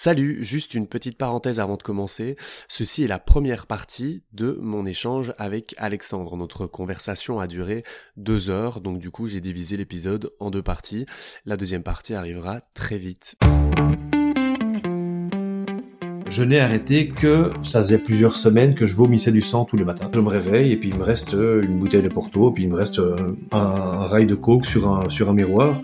Salut, juste une petite parenthèse avant de commencer. Ceci est la première partie de mon échange avec Alexandre. Notre conversation a duré deux heures, donc du coup j'ai divisé l'épisode en deux parties. La deuxième partie arrivera très vite. Je n'ai arrêté que ça faisait plusieurs semaines que je vomissais du sang tous les matins. Je me réveille et puis il me reste une bouteille de Porto, puis il me reste un, un rail de coke sur un miroir.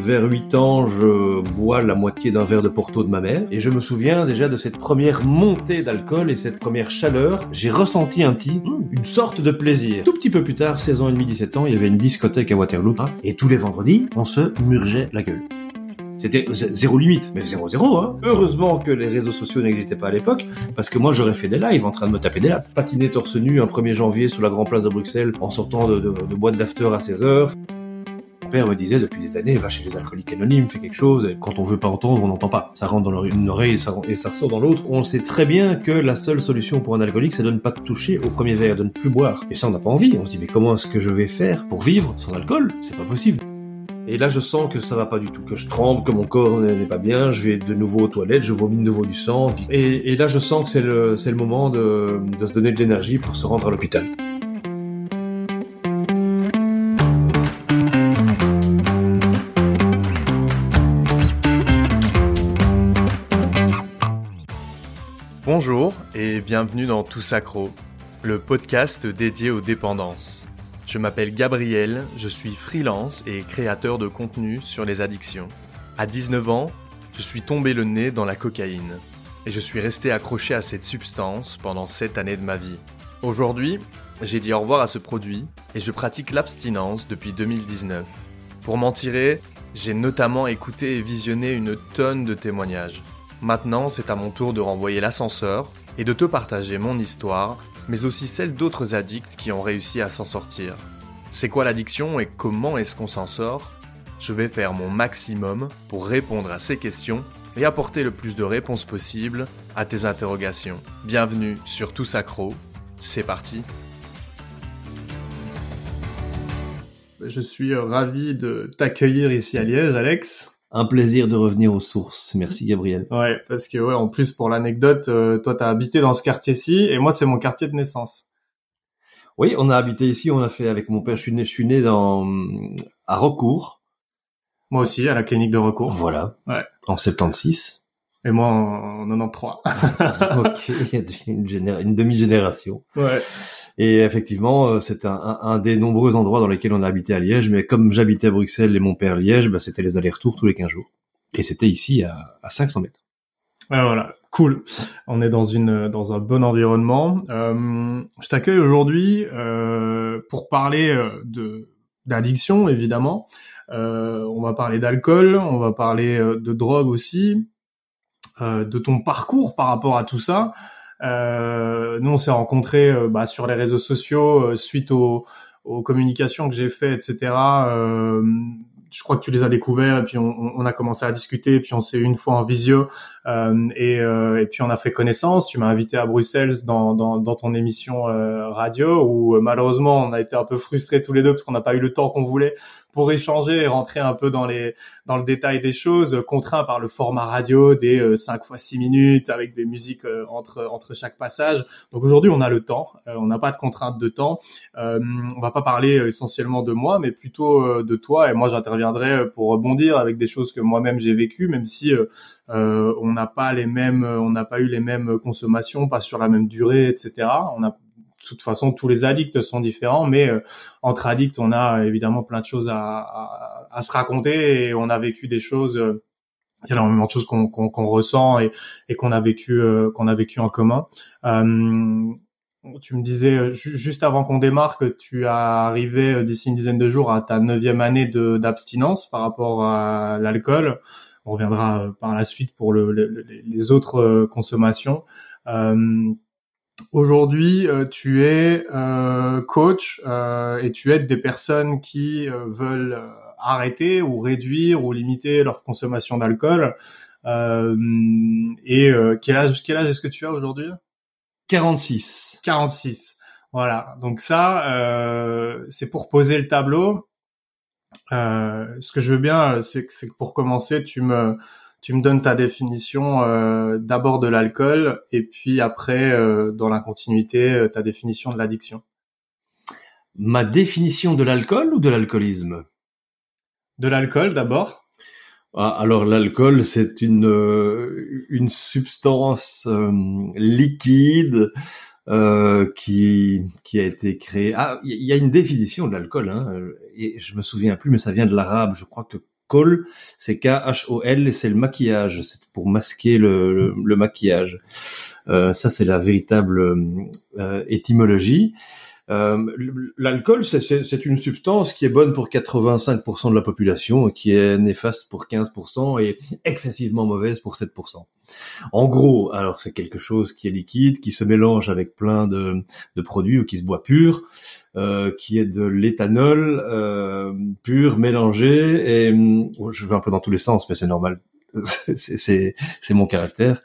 Vers 8 ans, je bois la moitié d'un verre de Porto de ma mère et je me souviens déjà de cette première montée d'alcool et cette première chaleur. J'ai ressenti un petit, une sorte de plaisir. Tout petit peu plus tard, 16 ans et demi, 17 ans, il y avait une discothèque à Waterloo et tous les vendredis, on se murgeait la gueule. C'était zéro limite, mais zéro zéro. Hein. Heureusement que les réseaux sociaux n'existaient pas à l'époque, parce que moi j'aurais fait des lives en train de me taper des lattes. Patiner torse nu un 1er janvier sur la Grand Place de Bruxelles en sortant de, de, de boîte d'after à 16 heures père me disait depuis des années, va chez les alcooliques anonymes, fais quelque chose, et quand on veut pas entendre, on n'entend pas. Ça rentre dans une oreille et ça, et ressort dans l'autre. On sait très bien que la seule solution pour un alcoolique, c'est de ne pas toucher au premier verre, de ne plus boire. Et ça, on n'a pas envie. On se dit, mais comment est-ce que je vais faire pour vivre sans alcool? C'est pas possible. Et là, je sens que ça va pas du tout, que je tremble, que mon corps n'est pas bien, je vais de nouveau aux toilettes, je vomis de nouveau du sang. Et, là, je sens que c'est le, c'est le moment de, de se donner de l'énergie pour se rendre à l'hôpital. Bonjour et bienvenue dans Tout Sacro, le podcast dédié aux dépendances. Je m'appelle Gabriel, je suis freelance et créateur de contenu sur les addictions. À 19 ans, je suis tombé le nez dans la cocaïne et je suis resté accroché à cette substance pendant 7 années de ma vie. Aujourd'hui, j'ai dit au revoir à ce produit et je pratique l'abstinence depuis 2019. Pour m'en tirer, j'ai notamment écouté et visionné une tonne de témoignages. Maintenant, c'est à mon tour de renvoyer l'ascenseur et de te partager mon histoire, mais aussi celle d'autres addicts qui ont réussi à s'en sortir. C'est quoi l'addiction et comment est-ce qu'on s'en sort? Je vais faire mon maximum pour répondre à ces questions et apporter le plus de réponses possibles à tes interrogations. Bienvenue sur Tout Sacro, c'est parti Je suis ravi de t'accueillir ici à Liège, Alex un plaisir de revenir aux sources. Merci Gabriel. Ouais, parce que ouais, en plus pour l'anecdote, euh, toi t'as habité dans ce quartier-ci et moi c'est mon quartier de naissance. Oui, on a habité ici, on a fait avec mon père. Je suis né, je suis né dans à Recourt. Moi aussi, à la clinique de Recourt. Voilà. Ouais. En 76. Et moi en, en 93. ok, il y a une, une demi-génération. Ouais. Et effectivement, euh, c'est un, un, des nombreux endroits dans lesquels on a habité à Liège. Mais comme j'habitais à Bruxelles et mon père Liège, bah, c'était les allers-retours tous les 15 jours. Et c'était ici à, à 500 mètres. Ah, voilà, cool. On est dans une dans un bon environnement. Euh, je t'accueille aujourd'hui euh, pour parler euh, de d'addiction évidemment. Euh, on va parler d'alcool, on va parler de drogue aussi, de ton parcours par rapport à tout ça. Euh, nous, on s'est rencontrés euh, bah, sur les réseaux sociaux euh, suite aux, communications que j'ai fait, etc. Euh, je crois que tu les as découverts et puis on, on a commencé à discuter et puis on s'est une fois en visio et, euh, et, puis on a fait connaissance. Tu m'as invité à Bruxelles dans, dans, dans ton émission radio où malheureusement on a été un peu frustrés tous les deux parce qu'on n'a pas eu le temps qu'on voulait pour échanger et rentrer un peu dans les dans le détail des choses, contraint par le format radio des 5 euh, fois 6 minutes avec des musiques euh, entre entre chaque passage. Donc aujourd'hui, on a le temps, euh, on n'a pas de contrainte de temps. Euh, on va pas parler essentiellement de moi, mais plutôt de toi. Et moi, j'interviendrai pour rebondir avec des choses que moi-même j'ai vécues, même si on n'a pas les mêmes, on n'a pas eu les mêmes consommations, pas sur la même durée, etc. On a de toute façon, tous les addicts sont différents, mais euh, entre addicts, on a évidemment plein de choses à, à, à, se raconter et on a vécu des choses. Euh, il y a énormément de choses qu'on ressent et, et qu'on a vécu euh, qu'on a vécu en commun. tu me disais juste avant qu'on démarre que tu as arrivé d'ici une dizaine de jours à ta neuvième année d'abstinence par rapport à l'alcool. On reviendra par la suite pour le, les autres consommations. Euh, Aujourd'hui, euh, tu es euh, coach euh, et tu aides des personnes qui veulent arrêter ou réduire ou limiter leur consommation d'alcool. et quel âge, quel âge est-ce que tu as aujourd'hui? 46. 46. Voilà. Donc ça, c'est pour poser le tableau. Ce que je veux bien, c'est que, que pour commencer, tu me tu me donnes ta définition euh, d'abord de l'alcool et puis après, euh, dans la continuité, euh, ta définition de l'addiction. Ma définition de l'alcool ou de l'alcoolisme? De l'alcool d'abord. Ah, alors l'alcool, c'est une une substance liquide qui qui a été créée. Ah, il y a une définition de l'alcool, hein, et je me souviens plus, mais ça vient de l'arabe. Je crois que c'est K-H-O-L, et c'est le maquillage, c'est pour masquer le, maquillage. Euh, ça, c'est la véritable euh, étymologie. Euh, L'alcool, c'est une substance qui est bonne pour 85% de la population, qui est néfaste pour 15% et excessivement mauvaise pour 7%. En gros, alors c'est quelque chose qui est liquide, qui se mélange avec plein de, de produits ou qui se boit pur, euh, qui est de l'éthanol euh, pur mélangé. Et oh, je vais un peu dans tous les sens, mais c'est normal. c'est mon caractère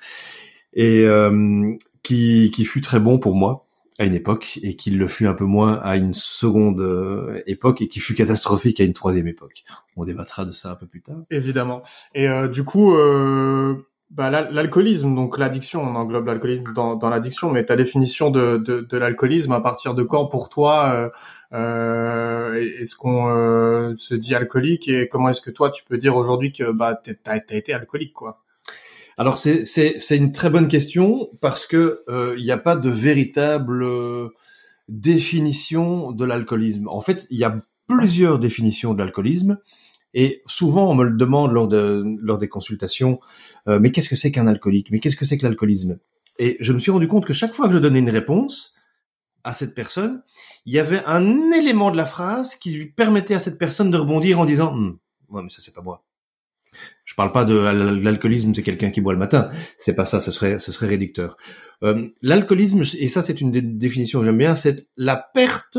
et euh, qui, qui fut très bon pour moi à une époque et qu'il le fut un peu moins à une seconde euh, époque et qui fut catastrophique à une troisième époque. On débattra de ça un peu plus tard. Évidemment. Et euh, du coup, euh, bah, l'alcoolisme, donc l'addiction, on englobe l'alcoolisme dans, dans l'addiction, mais ta définition de, de, de l'alcoolisme, à partir de quand pour toi euh, est-ce qu'on se dit alcoolique et comment est-ce que toi tu peux dire aujourd'hui que bah t'as as été alcoolique quoi alors c'est c'est une très bonne question parce que euh, il n'y a pas de véritable euh, définition de l'alcoolisme. En fait, il y a plusieurs définitions de l'alcoolisme et souvent on me le demande lors de lors des consultations. Euh, mais qu'est-ce que c'est qu'un alcoolique? Mais qu'est-ce que c'est que l'alcoolisme? Et je me suis rendu compte que chaque fois que je donnais une réponse à cette personne, il y avait un élément de la phrase qui lui permettait à cette personne de rebondir en disant hm, ouais mais ça c'est pas moi je parle pas de l'alcoolisme, c'est quelqu'un qui boit le matin. C'est pas ça, ce serait, ce serait réducteur. Euh, l'alcoolisme, et ça c'est une définition que j'aime bien, c'est la perte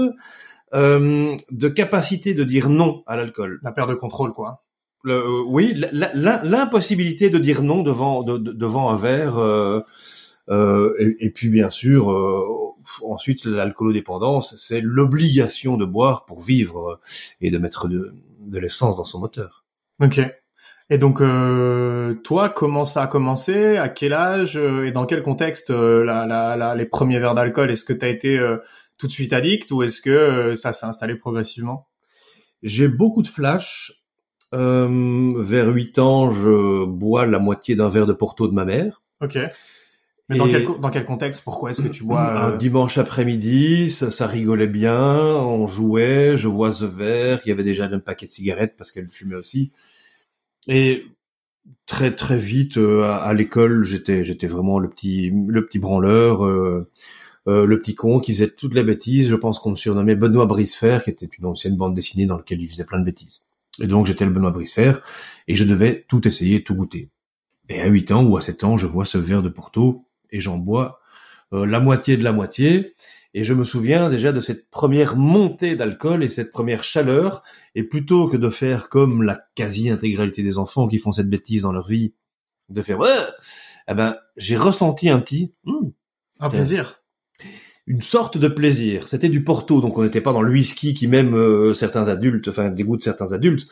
euh, de capacité de dire non à l'alcool. La perte de contrôle, quoi. Le, euh, oui, l'impossibilité de dire non devant de, devant un verre. Euh, euh, et, et, puis bien sûr, ensuite l'alcoolodépendance, c'est l'obligation de boire pour vivre et de mettre de, de l'essence dans son moteur. Ok. Et donc, euh, toi, comment ça a commencé? À quel âge? Euh, Et dans quel contexte euh, la, la, les premiers verres d'alcool Est-ce que tu as été tout de suite addict ou est-ce que ça s'est installé progressivement? J'ai beaucoup de flash. vers 8 ans, je bois la moitié d'un verre de Porto de ma mère. Ok. Mais dans, quel, dans quel contexte? Pourquoi est-ce que tu bois Un dimanche après-midi, ça, ça, rigolait bien, on jouait, je bois ce verre, il y avait déjà un paquet de cigarettes parce qu'elle fumait aussi. Et très très vite euh, à, l'école, j'étais j'étais vraiment le petit le petit branleur, euh, euh, le petit con qui faisait toutes les bêtises. Je pense qu'on me surnommait Benoît Brisefer, qui était une ancienne bande dessinée dans laquelle il faisait plein de bêtises. Et donc j'étais le Benoît Brisefer et je devais tout essayer, tout goûter. Et à 8 ans ou à 7 ans, je vois ce verre de Porto et j'en bois la moitié de la moitié. Et je me souviens déjà de cette première montée d'alcool et cette première chaleur. Et plutôt que de faire comme la quasi-intégralité des enfants qui font cette bêtise dans leur vie, de faire ouais, eh ben j'ai ressenti un petit hmm, un plaisir, une sorte de plaisir. C'était du Porto, donc on n'était pas dans le whisky qui même euh, certains adultes, enfin dégoûte certains adultes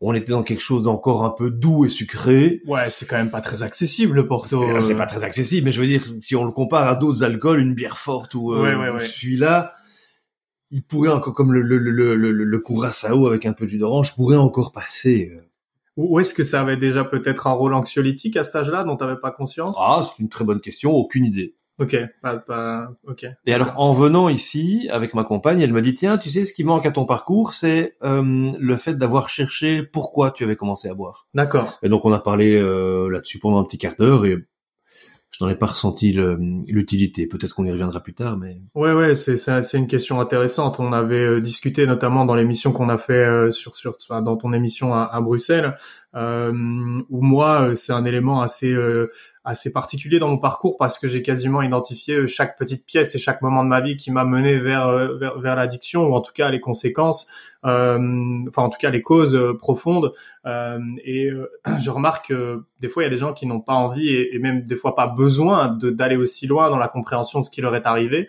on était dans quelque chose d'encore un peu doux et sucré. Ouais, c'est quand même pas très accessible le Porto. C'est pas très accessible, mais je veux dire, si on le compare à d'autres alcools, une bière forte ou, euh, celui-là, il pourrait encore, comme le, le, le, le, le Curaçao avec un peu jus d'orange, pourrait encore passer. Euh. Ou est-ce que ça avait déjà peut-être un rôle anxiolytique à cet âge-là dont t'avais pas conscience? Ah, c'est une très bonne question, aucune idée. Ok, pas, pas, ok. Et alors, en venant ici avec ma compagne, elle me dit tiens, tu sais, ce qui manque à ton parcours, c'est euh, le fait d'avoir cherché pourquoi tu avais commencé à boire. D'accord. Et donc, on a parlé euh, là-dessus pendant un petit quart d'heure et je n'en ai pas ressenti l'utilité. Peut-être qu'on y reviendra plus tard, mais. Ouais, ouais, c'est c'est une question intéressante. On avait euh, discuté notamment dans l'émission qu'on a fait sur sur dans ton émission à, à Bruxelles, où moi, c'est un élément assez assez particulier dans mon parcours parce que j'ai quasiment identifié euh, chaque petite pièce et chaque moment de ma vie qui m'a mené vers euh, vers, vers l'addiction ou en tout cas les conséquences euh, enfin en tout cas les causes profondes. Et je remarque que des fois il y a des gens qui n'ont pas envie et, même des fois pas besoin d'aller aussi loin dans la compréhension de ce qui leur est arrivé.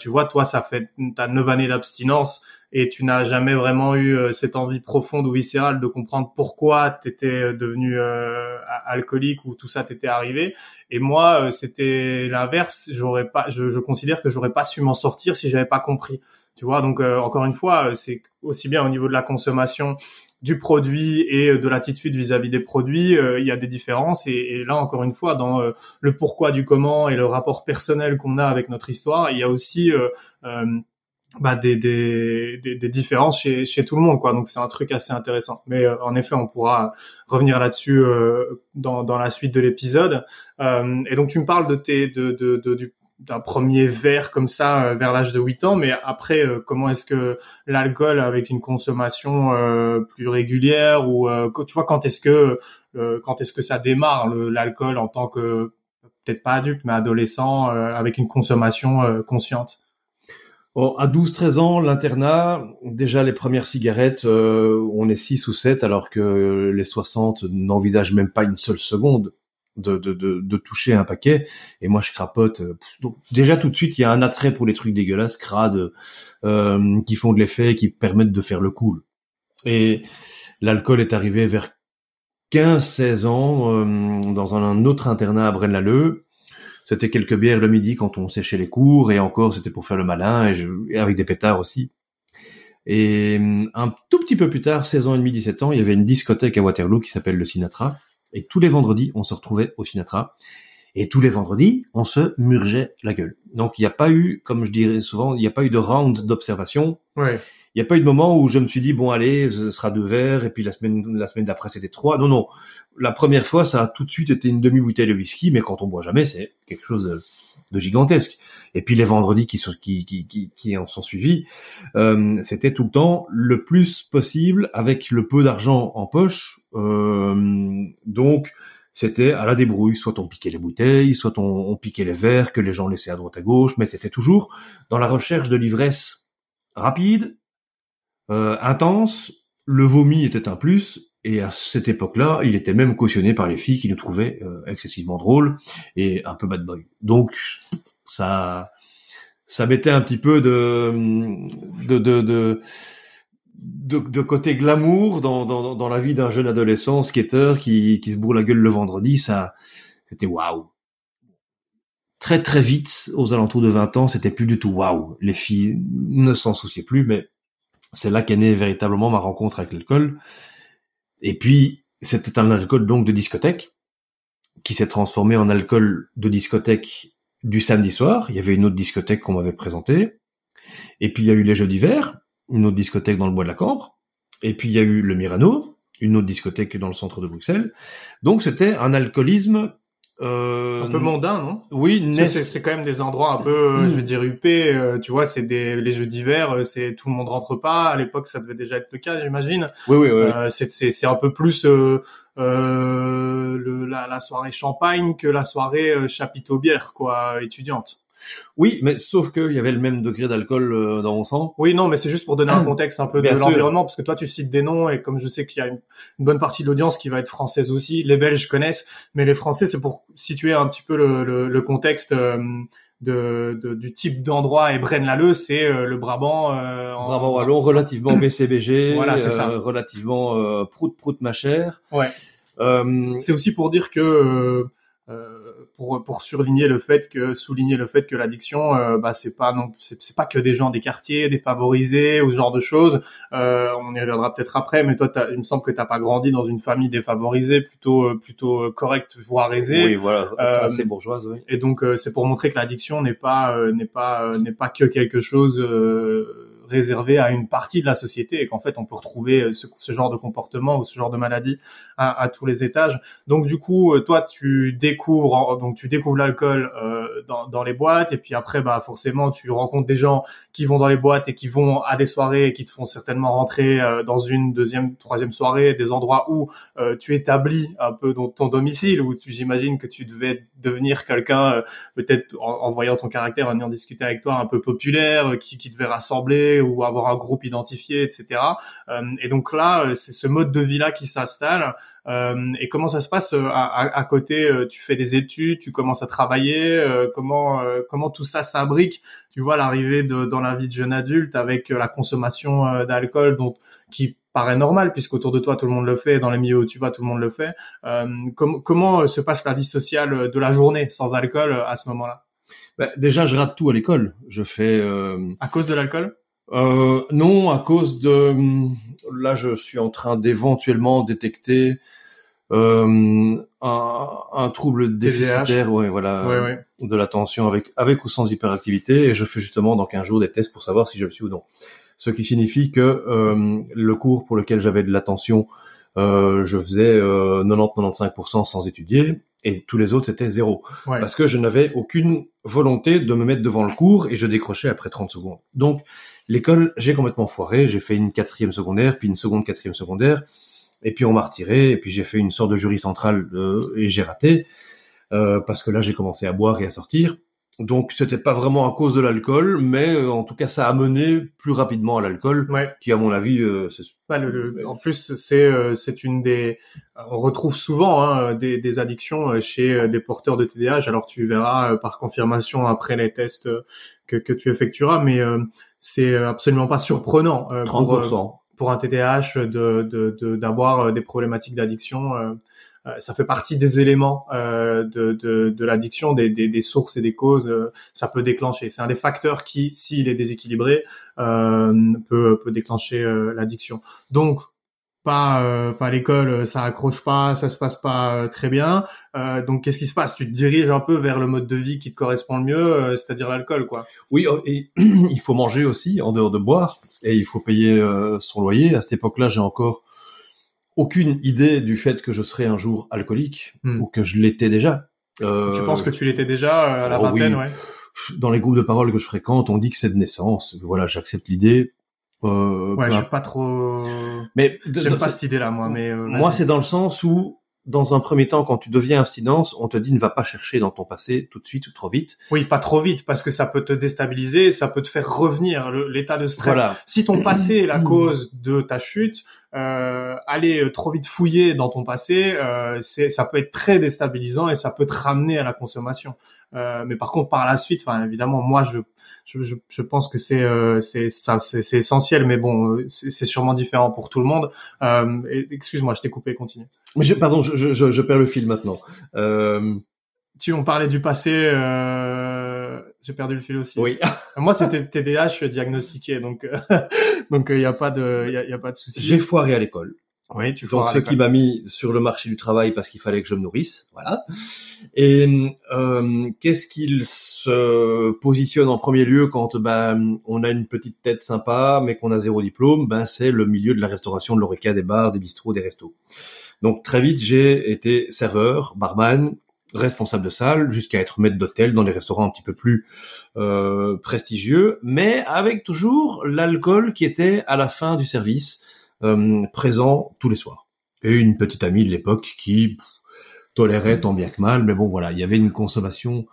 Tu vois toi ça fait ta neuf années d'abstinence et tu n'as jamais vraiment eu cette envie profonde ou viscérale de comprendre pourquoi tu étais devenu alcoolique ou tout ça t'était arrivé. Et moi, c'était l'inverse. J'aurais pas, je, je considère que j'aurais pas su m'en sortir si j'avais pas compris. Tu vois, donc encore une fois, c'est aussi bien au niveau de la consommation du produit et de l'attitude vis-à-vis des produits, euh, il y a des différences. Et, là, encore une fois, dans euh, le pourquoi du comment et le rapport personnel qu'on a avec notre histoire, il y a aussi euh, bah, des, des, des, différences chez, chez tout le monde. quoi. Donc c'est un truc assez intéressant. Mais en effet, on pourra revenir là-dessus dans, dans la suite de l'épisode. et donc tu me parles de tes de, de, de du d'un premier verre comme ça euh, vers l'âge de 8 ans, mais après, euh, comment est-ce que l'alcool avec une consommation euh, plus régulière ou tu vois quand est-ce que quand est-ce que ça démarre l'alcool en tant que peut-être pas adulte mais adolescent avec une consommation consciente? À 12-13 ans, l'internat, déjà les premières cigarettes, on est 6 ou 7 alors que les 60 n'envisagent même pas une seule seconde de, de, de, toucher un paquet. Et moi je crapote euh, donc déjà tout de suite il y a un attrait pour les trucs dégueulasses crades euh, qui font de l'effet qui permettent de faire le cool. Et l'alcool est arrivé vers 15-16 ans euh, dans un, autre internat à Braine-l'Alleud c'était quelques bières le midi quand on séchait les cours et encore c'était pour faire le malin et, avec des pétards aussi et un tout petit peu plus tard 16 ans et demi 17 ans il y avait une discothèque à Waterloo qui s'appelle le Sinatra et tous les vendredis, on se retrouvait au Sinatra. Et tous les vendredis, on se murgeait la gueule. Donc il n'y a pas eu, comme je dirais souvent, il n'y a pas eu de round d'observation. Ouais. Il n'y a pas eu de moment où je me suis dit bon allez, ce sera deux verres et puis la semaine la semaine d'après c'était trois. Non non, la première fois ça a tout de suite été une demi bouteille de whisky, mais quand on boit jamais c'est quelque chose de gigantesque. Et puis les vendredis qui, sont, qui, qui, qui, qui en sont suivis, euh, c'était tout le temps le plus possible avec le peu d'argent en poche. Euh, donc c'était à la débrouille, soit on piquait les bouteilles, soit on, on, piquait les verres que les gens laissaient à droite à gauche, mais c'était toujours dans la recherche de l'ivresse rapide, euh, intense. Le vomi était un plus, et à cette époque-là, il était même cautionné par les filles qui le trouvaient euh, excessivement drôle et un peu bad boy. Donc ça, ça mettait un petit peu de de de, de de, côté glamour dans, dans, dans la vie d'un jeune adolescent skater qui, qui se bourre la gueule le vendredi, ça, c'était waouh. Très très vite, aux alentours de 20 ans, c'était plus du tout waouh. Les filles ne s'en souciaient plus, mais c'est là qu'est née véritablement ma rencontre avec l'alcool. Et puis, c'était un alcool donc de discothèque, qui s'est transformé en alcool de discothèque du samedi soir. Il y avait une autre discothèque qu'on m'avait présentée. Et puis il y a eu les Jeux d'hiver, une autre discothèque dans le bois de la Cambre. Et puis il y a eu le Mirano, une autre discothèque dans le centre de Bruxelles. Donc c'était un alcoolisme euh, un peu mondain, non? Oui, c'est quand même des endroits un peu, euh, je vais dire huppés. Euh, tu vois, c'est des les jeux d'hiver, euh, c'est tout le monde rentre pas. À l'époque, ça devait déjà être le cas, j'imagine. Oui, oui, oui. c'est c'est un peu plus le, la, la, soirée champagne que la soirée chapiteau bière, quoi, étudiante. Oui, mais sauf qu'il y avait le même degré d'alcool euh, dans mon sang. Oui, non, mais c'est juste pour donner un contexte un peu de l'environnement, parce que toi, tu cites des noms, et comme je sais qu'il y a une, bonne partie de l'audience qui va être française aussi, les Belges connaissent, mais les Français, c'est pour situer un petit peu le, le, contexte euh, de, de, du type d'endroit. Et Braine-l'Alleud, c'est euh, le Brabant. Euh, en... Brabant wallon, relativement BCBG, voilà, c'est ça. relativement prout prout ma chère. Ouais. c'est aussi pour dire que pour pour surligner le fait que souligner le fait que l'addiction euh, bah c'est pas non c'est pas que des gens des quartiers défavorisés ou ce genre de choses. Euh, on y reviendra peut-être après mais toi il me semble que t'as pas grandi dans une famille défavorisée plutôt euh, plutôt euh, correcte voire aisée. Oui voilà assez bourgeoise oui. et donc c'est pour montrer que l'addiction n'est pas n'est pas n'est pas que quelque chose réservé à une partie de la société et qu'en fait on peut retrouver euh, ce, ce, genre de comportement ou ce genre de maladie à, à, tous les étages. Donc du coup, euh, toi tu découvres donc tu découvres l'alcool euh, dans, dans, les boîtes et puis après bah forcément tu rencontres des gens qui vont dans les boîtes et qui vont à des soirées et qui te font certainement rentrer euh, dans une deuxième, troisième soirée, des endroits où tu établis un peu dans ton domicile où tu j'imagine que tu devais devenir quelqu'un peut-être en, en, voyant ton caractère en ayant discuté avec toi un peu populaire qui, qui devait rassembler ou avoir un groupe identifié, etc. Euh, et donc là, euh, c'est ce mode de vie là qui s'installe. et comment ça se passe à, côté Tu fais des études, tu commences à travailler. comment comment tout ça s'abrique Tu vois l'arrivée dans la vie de jeune adulte avec la consommation d'alcool, donc qui paraît normal puisqu'autour de toi tout le monde le fait, dans les milieux où tu vas tout le monde le fait. comment se passe la vie sociale de la journée sans alcool à ce moment-là? Bah, déjà, je rate tout à l'école. Je fais. Euh... À cause de l'alcool? Euh, Non, à cause de. Là, je suis en train d'éventuellement détecter euh, un, un, trouble déficitaire, ouais, voilà, ouais, ouais. de l'attention avec avec ou sans hyperactivité, et je fais justement dans 15 jours des tests pour savoir si je le suis ou non. Ce qui signifie que euh, le cours pour lequel j'avais de l'attention, euh, je faisais 90-95% sans étudier, et tous les autres c'était zéro. Parce que je n'avais aucune volonté de me mettre devant le cours et je décrochais après 30 secondes. Donc l'école j'ai complètement foiré, j'ai fait une quatrième secondaire puis une seconde quatrième secondaire. Et puis on m'a retiré. Et puis j'ai fait une sorte de jury central euh, et j'ai raté. Euh, parce que là j'ai commencé à boire et à sortir donc c'était pas vraiment à cause de l'alcool, mais euh, en tout cas ça a mené plus rapidement à l'alcool, qui à mon avis, euh, c'est... en plus c'est euh, c'est une des, on retrouve souvent hein, des, des, addictions chez des porteurs de TDAH. Alors tu verras par confirmation après les tests que, que tu effectueras, mais c'est absolument pas surprenant 30%. Pour, pour un TDAH de d'avoir de, des problématiques d'addiction euh, ça fait partie des éléments euh, de, de, de l'addiction, des, des, des, sources et des causes. Euh, ça peut déclencher. C'est un des facteurs qui, s'il est déséquilibré, peut, peut déclencher l'addiction. Donc, pas, pas à l'école, ça accroche pas, ça se passe pas très bien. Euh, donc qu'est-ce qui se passe? Tu te diriges un peu vers le mode de vie qui te correspond le mieux, c'est-à-dire l'alcool, quoi. Oui, et il faut manger aussi en dehors de boire, et il faut payer son loyer. À cette époque-là, j'ai encore aucune idée du fait que je serais un jour alcoolique hmm. ou que je l'étais déjà. Euh, tu penses que tu l'étais déjà euh, à la oh vingtaine, ouais. Dans les groupes de parole que je fréquente, on dit que c'est de naissance. Voilà, j'accepte l'idée. Euh, ouais, je suis pas trop. Mais j'aime pas cette idée-là, moi. Mais euh, moi, c'est dans le sens où dans un premier temps, quand tu deviens abstinence, on te dit ne va pas chercher dans ton passé tout de suite ou trop vite. Oui, pas trop vite, parce que ça peut te déstabiliser, ça peut te faire revenir l'état de stress. Si ton passé est la cause de ta chute, euh, aller trop vite fouiller dans ton passé, euh, c'est, ça peut être très déstabilisant et ça peut te ramener à la consommation. Euh, mais par contre, par la suite, enfin évidemment, moi je je, je, je pense que c'est euh, c'est ça c'est essentiel, mais bon, c'est sûrement différent pour tout le monde. Euh, Excuse-moi, je t'ai coupé, continue. Mais je, pardon, je, je, je perds le fil maintenant. Euh... Tu on parlait du passé. Euh... J'ai perdu le fil aussi. Oui. Moi, c'était TDAH diagnostiqué, donc euh, donc il euh, n'y a pas de il y a, y a, pas de souci. J'ai foiré à l'école. Oui, tu Donc ce qui m'a mis sur le marché du travail parce qu'il fallait que je me nourrisse, voilà. Et euh, qu'est-ce qu'il se positionne en premier lieu quand ben on a une petite tête sympa mais qu'on a zéro diplôme? Ben c'est le milieu de la restauration, de l'oreca, des bars, des bistrots, des restos. Donc très vite j'ai été serveur, barman, responsable de salle, jusqu'à être maître d'hôtel dans des restaurants un petit peu plus euh, prestigieux, mais avec toujours l'alcool qui était à la fin du service euh, présent tous les soirs. Et une petite amie de l'époque qui tolérait tant bien que mal, mais bon voilà, il y avait une consommation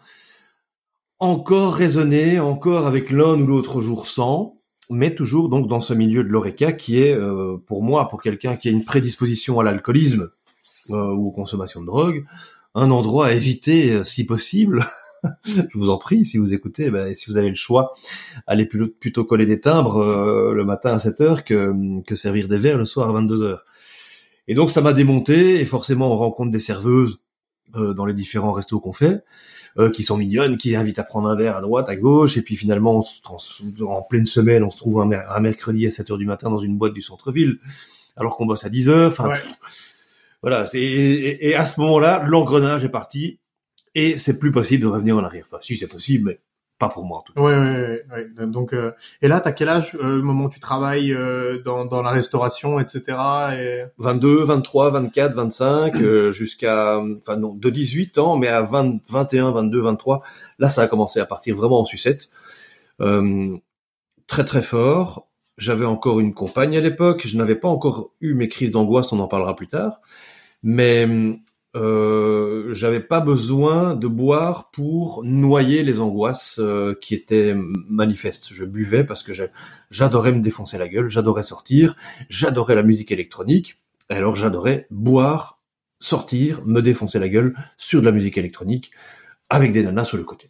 encore raisonnée, encore avec l'un ou l'autre jour sans, mais toujours donc dans ce milieu de l'oreca qui est euh, pour moi, pour quelqu'un qui a une prédisposition à l'alcoolisme ou aux consommations de drogue, un endroit à éviter si possible. je vous en prie, si vous écoutez, ben, si vous avez le choix, allez plutôt coller des timbres euh, le matin à 7 heures que, que servir des verres le soir à 22 heures. Et donc ça m'a démonté, et forcément on rencontre des serveuses euh, dans les différents restos qu'on fait, euh, qui sont mignonnes, qui invitent à prendre un verre à droite, à gauche, et puis finalement en pleine semaine on se trouve un, mercredi à 7 heures du matin dans une boîte du centre-ville, alors qu'on bosse à 10 heures. Enfin, voilà. Et, et à ce moment-là, l'engrenage est parti et c'est plus possible de revenir en arrière. Enfin, si c'est possible, mais pas pour moi en tout cas. Ouais, ouais, ouais. Donc, euh, et là, t'as quel âge euh, le moment où tu travailles euh, dans, dans la restauration, etc. Et... 22, 23, 24, 25, jusqu'à, enfin non, de 18 ans, mais à 20, 21, 22, 23, là, ça a commencé à partir vraiment en sucette. très très fort. J'avais encore une compagne à l'époque. Je n'avais pas encore eu mes crises d'angoisse. On en parlera plus tard. Mais euh, j'avais pas besoin de boire pour noyer les angoisses euh, qui étaient manifestes. Je buvais parce que j'adorais me défoncer la gueule, j'adorais sortir, j'adorais la musique électronique, alors j'adorais boire sortir, me défoncer la gueule sur de la musique électronique avec des nanas sur le côté.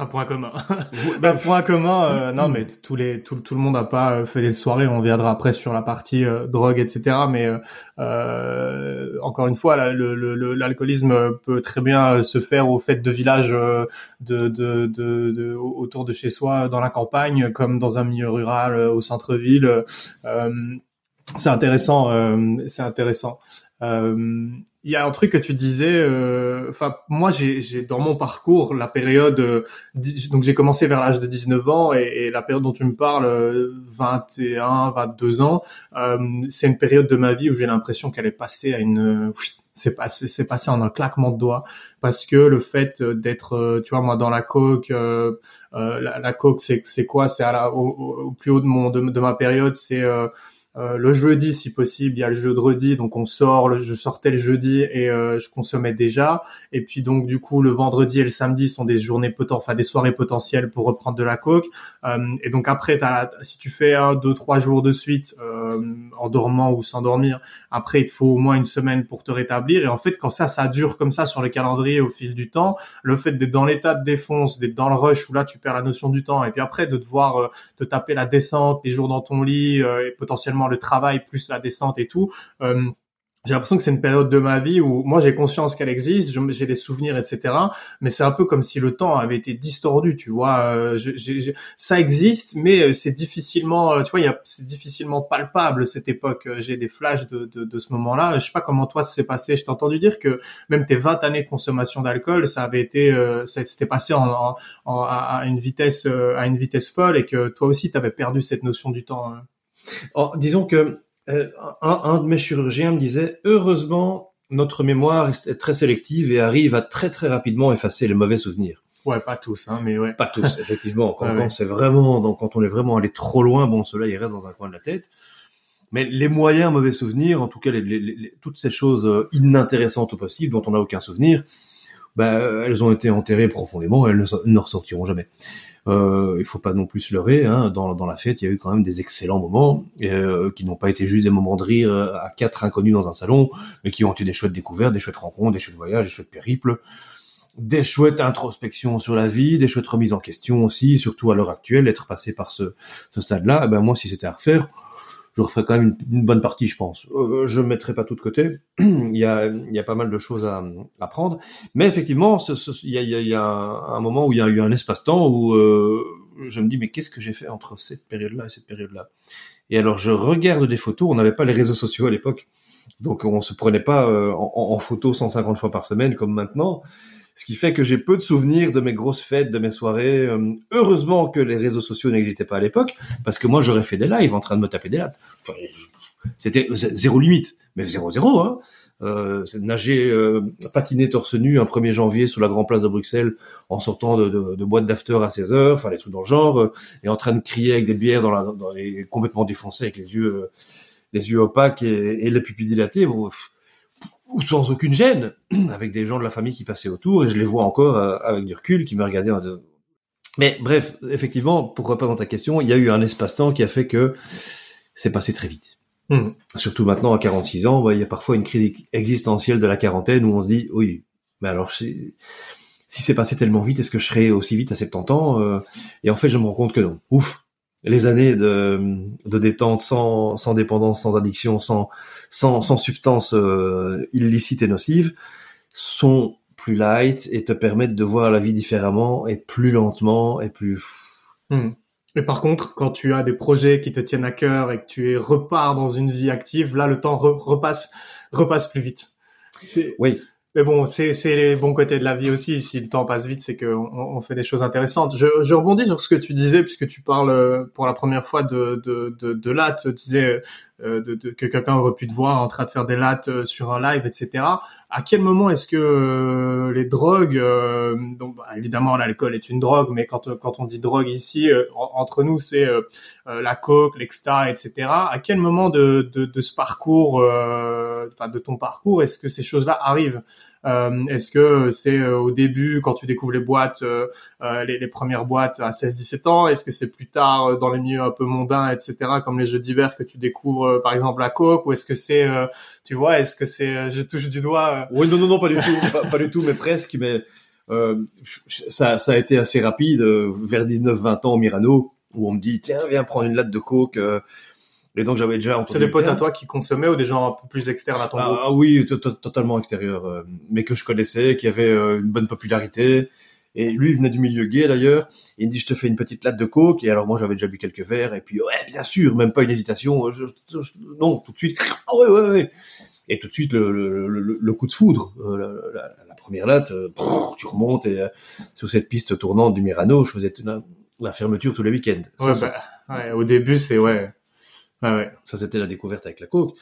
Un point commun. un point commun. Euh, non, mais tous les tout, tout le monde n'a pas euh, fait des soirées. On viendra après sur la partie euh, drogue, etc. Mais euh, encore une fois, l'alcoolisme le, peut très bien se faire au fait de village de, de, de, de, autour de chez soi, dans la campagne, comme dans un milieu rural, au centre-ville. c'est intéressant. c'est intéressant. Il y a un truc que tu disais, euh, enfin moi j'ai dans mon parcours la période, euh, donc j'ai commencé vers l'âge de 19 ans et, et, la période dont tu me parles, 21, 22 ans, euh, c'est une période de ma vie où j'ai l'impression qu'elle est passée à une, c'est passé, c'est passé en un claquement de doigts. Parce que le fait d'être, tu vois moi dans la coque, la, la, coque c'est quoi, c'est au, au, plus haut de mon de, de ma période, c'est euh, le jeudi, si possible, il y a le jeudi, donc on sort. je sortais le jeudi et euh, je consommais déjà. Et puis donc du coup, le vendredi et le samedi sont des journées enfin des soirées potentielles pour reprendre de la coke. Euh, et donc après, si tu fais un, deux, trois jours de suite en dormant ou sans dormir, après il te faut au moins une semaine pour te rétablir. Et en fait, quand ça, ça dure comme ça sur le calendrier au fil du temps, le fait d'être dans l'état de défonce, d'être dans le rush où là tu perds la notion du temps, et puis après de devoir te taper la descente, les jours dans ton lit et potentiellement le travail plus la descente et tout. Euh, j'ai l'impression que c'est une période de ma vie où moi j'ai conscience qu'elle existe, j'ai des souvenirs, etc. Mais c'est un peu comme si le temps avait été distordu, tu vois. Euh, ça existe, mais euh, c'est difficilement, tu vois, c'est difficilement palpable cette époque. J'ai des flashs de, de, de ce moment-là. Je sais pas comment toi ça s'est passé. Je t'ai entendu dire que même tes 20 années de consommation d'alcool, ça avait été, ça s'était passé en, en, à une vitesse, à une vitesse folle, et que toi aussi tu avais perdu cette notion du temps. Oh, disons que euh, un, de mes chirurgiens me disait heureusement notre mémoire est très sélective et arrive à très très rapidement effacer les mauvais souvenirs. Ouais, pas tous, hein, mais ouais. Pas tous, effectivement. Quand, c'est vraiment, donc, quand on est vraiment allé trop loin, bon, cela il reste dans un coin de la tête. Mais les moyens mauvais souvenirs, en tout cas, les, toutes ces choses euh, inintéressantes au possible dont on n'a aucun souvenir, bah, elles ont été enterrées profondément, elles ne ressortiront jamais. Euh, il faut pas non plus se leurrer. Hein, dans, la fête, il y a eu quand même des excellents moments euh, qui n'ont pas été juste des moments de rire euh, à quatre inconnus dans un salon, mais qui ont été des chouettes découvertes, des chouettes rencontres, des chouettes voyages, des chouettes périples, des chouettes introspections sur la vie, des chouettes remises en question aussi, surtout à l'heure actuelle, être passé par ce, ce stade-là. Eh ben moi, si c'était à refaire, je referai quand même une, bonne partie, je pense. Euh, je ne mettrai pas tout de côté. il, y a, il y a pas mal de choses à, à prendre. Mais effectivement, il, y a, y a, un, moment où il y a eu un espace-temps où euh, je me dis, mais qu'est-ce que j'ai fait entre cette période-là et cette période-là? Et alors, je regarde des photos. On n'avait pas les réseaux sociaux à l'époque. Donc, on se prenait pas euh, en, en, photo 150 fois par semaine comme maintenant ce qui fait que j'ai peu de souvenirs de mes grosses fêtes, de mes soirées. Euh, heureusement que les réseaux sociaux n'existaient pas à l'époque, parce que moi j'aurais fait des lives en train de me taper des lattes. C'était zéro limite, mais zéro zéro. Hein. Euh, nager, euh, patiner torse nu un 1er janvier sur la grande place de Bruxelles en sortant de, boîte d'after à 16 heures, enfin des trucs dans le genre, euh, et en train de crier avec des bières dans, la, dans les complètement défoncés avec les yeux, les yeux opaques et, et la pupille dilatée. Ou sans aucune gêne, avec des gens de la famille qui passaient autour, et je les vois encore euh, avec du recul, qui me regardaient. Mais bref, effectivement, pourquoi pas dans ta question, il y a eu un espace-temps qui a fait que c'est passé très vite. Mmh. Surtout maintenant à 46 ans, il y a parfois une crise existentielle de la quarantaine où on se dit, oui, mais alors si, c'est passé tellement vite, est-ce que je serai aussi vite à 70 ans euh? Et en fait, je me rends compte que non. Ouf, les années de, de détente sans, sans dépendance, sans addiction, sans, sans, sans substance euh, illicite et nocive sont plus light et te permettent de voir la vie différemment et plus lentement et plus... Hmm. Mais par contre, quand tu as des projets qui te tiennent à cœur et que tu es repars dans une vie active, là, le temps repasse, repasse plus vite. Oui. Mais bon, c'est les bons côtés de la vie aussi. Si le temps passe vite, c'est qu'on on fait des choses intéressantes. Je, je rebondis sur ce que tu disais, puisque tu parles euh, pour la première fois de de de, de là. Tu disais de, de, que quelqu'un aurait pu te voir en train de faire des lattes euh, sur un live, etc. À quel moment est-ce que les drogues, donc bah, évidemment l'alcool est une drogue, mais quand quand on dit drogue ici entre nous, c'est la coke, l'exta, etc. À quel moment de de, de ce parcours, enfin de ton parcours, est-ce que ces choses-là arrivent? Euh, Est-ce que c'est euh, au début quand tu découvres les boîtes, euh, euh, les, les, premières boîtes à 16-17 ans Est-ce que c'est plus tard euh, dans les milieux un peu mondains, etc., comme les jeux d'hiver que tu découvres par exemple la coke Ou est-ce que c'est, tu vois, est-ce que c'est, je touche du doigt Oui, non, non, non, pas du tout, pas, pas, du tout, mais presque. Mais ça, ça a été assez rapide vers 19-20 ans au Mirano où on me dit tiens viens prendre une latte de coke et donc j'avais déjà C'est des potes à toi qui consommaient ou des gens un peu plus externes à ton ah, groupe Ah oui, totalement extérieurs, euh, mais que je connaissais, qui avaient euh, une bonne popularité. Et lui, il venait du milieu gay d'ailleurs. Il me dit, je te fais une petite latte de coke. Et alors moi, j'avais déjà bu quelques verres. Et puis, ouais, bien sûr, même pas une hésitation. Je, non, tout de suite. Ah ouais, ouais, ouais. Et tout de suite, le, le, le, coup de foudre. Euh, la, la, première latte, tu remontes et sur cette piste tournante du Mirano, je faisais la, la fermeture tous les week-ends. Ouais, bah, ouais, au début, c'est ouais. Ah ouais. Ça, c'était la découverte avec la coke.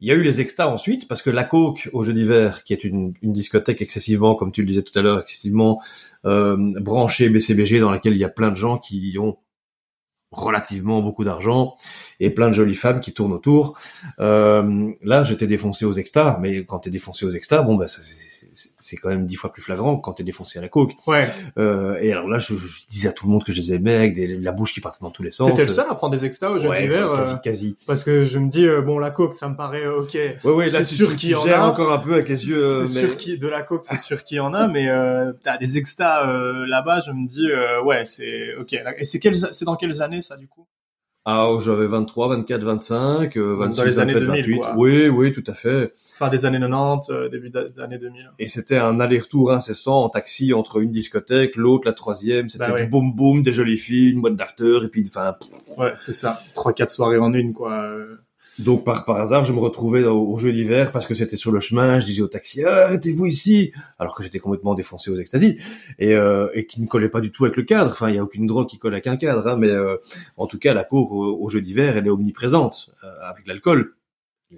Il y a eu les extas ensuite, parce que la coke au jeu d'hiver, qui est une, une, discothèque excessivement, comme tu le disais tout à l'heure, excessivement euh, branchée BCBG, dans laquelle il y a plein de gens qui ont relativement beaucoup d'argent et plein de jolies femmes qui tournent autour. Euh, là, j'étais défoncé aux extas, mais quand t'es défoncé aux extas, bon, bah, ça, c'est quand même dix fois plus flagrant quand t'es défoncé à la coke. Ouais. Euh, et alors là, je, je, disais à tout le monde que je les aimais, avec des, la bouche qui partait dans tous les sens. T'étais le seul à prendre des extas au jeu ouais, d'hiver quasi, quasi. Parce que je me dis, euh, bon, la coke, ça me paraît euh, ok. Ouais, ouais, c'est sûr qu'il y en a. encore un peu avec les yeux. C'est sûr qu'il de la coke, c'est sûr qu'il y en a, mais euh, t'as des extas là-bas, je me dis, ouais, c'est ok. Et c'est quelles, c'est dans quelles années ça du coup? Ah, oh, j'avais 23, 24, 25, euh, 26, Dans les années 27, 2000, 28. quoi. Oui, oui, tout à fait. Fin des années 90, euh, début des années 2000. Et c'était un aller-retour incessant en taxi entre une discothèque, l'autre, la troisième. C'était Bah ouais. boum boum, des jolies filles, une boîte d'after, et puis enfin. Ouais, c'est ça. Trois, quatre soirées en une, quoi. Donc par par hasard, je me retrouvais au, au jeu d'hiver parce que c'était sur le chemin. Je disais au taxi, Ah, arrêtez-vous ici, alors que j'étais complètement défoncé aux extasies et euh, et qui ne collait pas du tout avec le cadre. Enfin, il y a aucune drogue qui colle avec un cadre, hein, mais euh, en tout cas, la coke au, au jeu d'hiver, elle est omniprésente euh, avec l'alcool.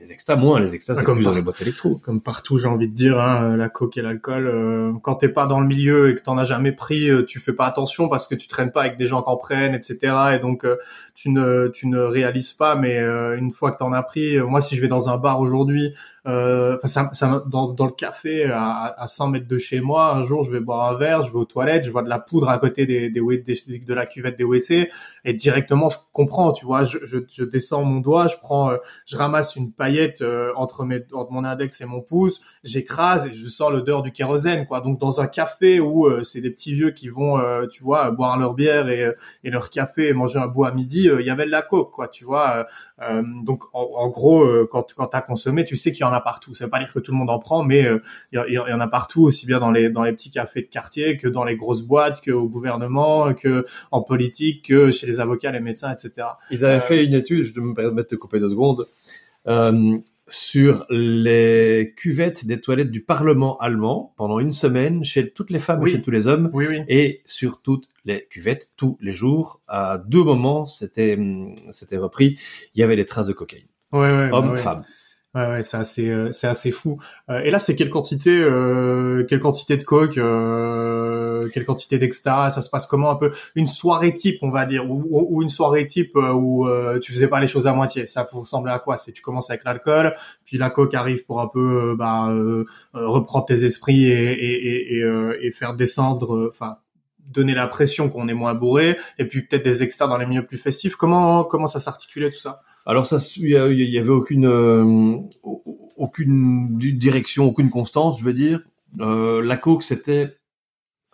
Les extas moins, les extas Ah, c'est comme plus dans les boîtes électro. Comme partout, j'ai envie de dire, hein, la coke et l'alcool. euh, quand t'es pas dans le milieu et que t'en as jamais pris, euh, tu fais pas attention parce que tu traînes pas avec des gens qui en prennent, etc. Et donc euh, tu ne tu ne réalises pas. Mais euh, une fois que t'en as pris, euh, moi si je vais dans un bar aujourd'hui, euh, ça, ça, dans, dans le café à, à 100 mètres de chez moi, un jour je vais boire un verre, je vais aux toilettes, je vois de la poudre à côté des, des, des- de la cuvette des WC et directement je comprends, tu vois, je, je, je descends mon doigt, je prends, euh, je ramasse une paillette euh, entre mes entre mon index et mon pouce, j'écrase et je sens l'odeur du kérosène, quoi. Donc dans un café où euh, c'est des petits vieux qui vont, euh, tu vois, boire leur bière et, et leur café et manger un bout à midi, il y avait de la coke, quoi, tu vois. donc en, en gros, quand quand t'as consommé, tu sais qu'il y en a partout. Ça veut pas dire que tout le monde en prend, mais euh, il y, en a partout, aussi bien dans les dans les petits cafés de quartier que dans les grosses boîtes, que au gouvernement, que en politique, que chez les avocats, les médecins, etc. Ils avaient Euh, fait une étude, je me permets de te couper deux secondes, euh, sur les cuvettes des toilettes du Parlement allemand pendant une semaine chez toutes les femmes Oui. et chez tous les hommes. Oui, oui. et sur toutes les cuvettes tous les jours à deux moments c'était hum, c'était repris il y avait des traces de cocaïne Ouais, ouais, bah hommes ouais. femmes Ouais, ouais, c'est assez, euh, c'est assez fou. Euh, et là, c'est quelle quantité, euh, quelle quantité de coke, euh, quelle quantité d'extra Ça se passe comment un peu? Une soirée type, on va dire, ou, une soirée type euh, où euh, tu faisais pas les choses à moitié. Ça vous ressemblait à quoi? C'est tu commences avec l'alcool, puis la coke arrive pour un peu, bah, reprendre tes esprits et et et, et, faire descendre, enfin. donner la pression qu'on est moins bourré et puis peut-être des extras dans les milieux plus festifs comment comment ça s'articulait tout ça? Alors ça il y, avait aucune euh, aucune di- direction aucune constance je veux dire. Euh, la coke c'était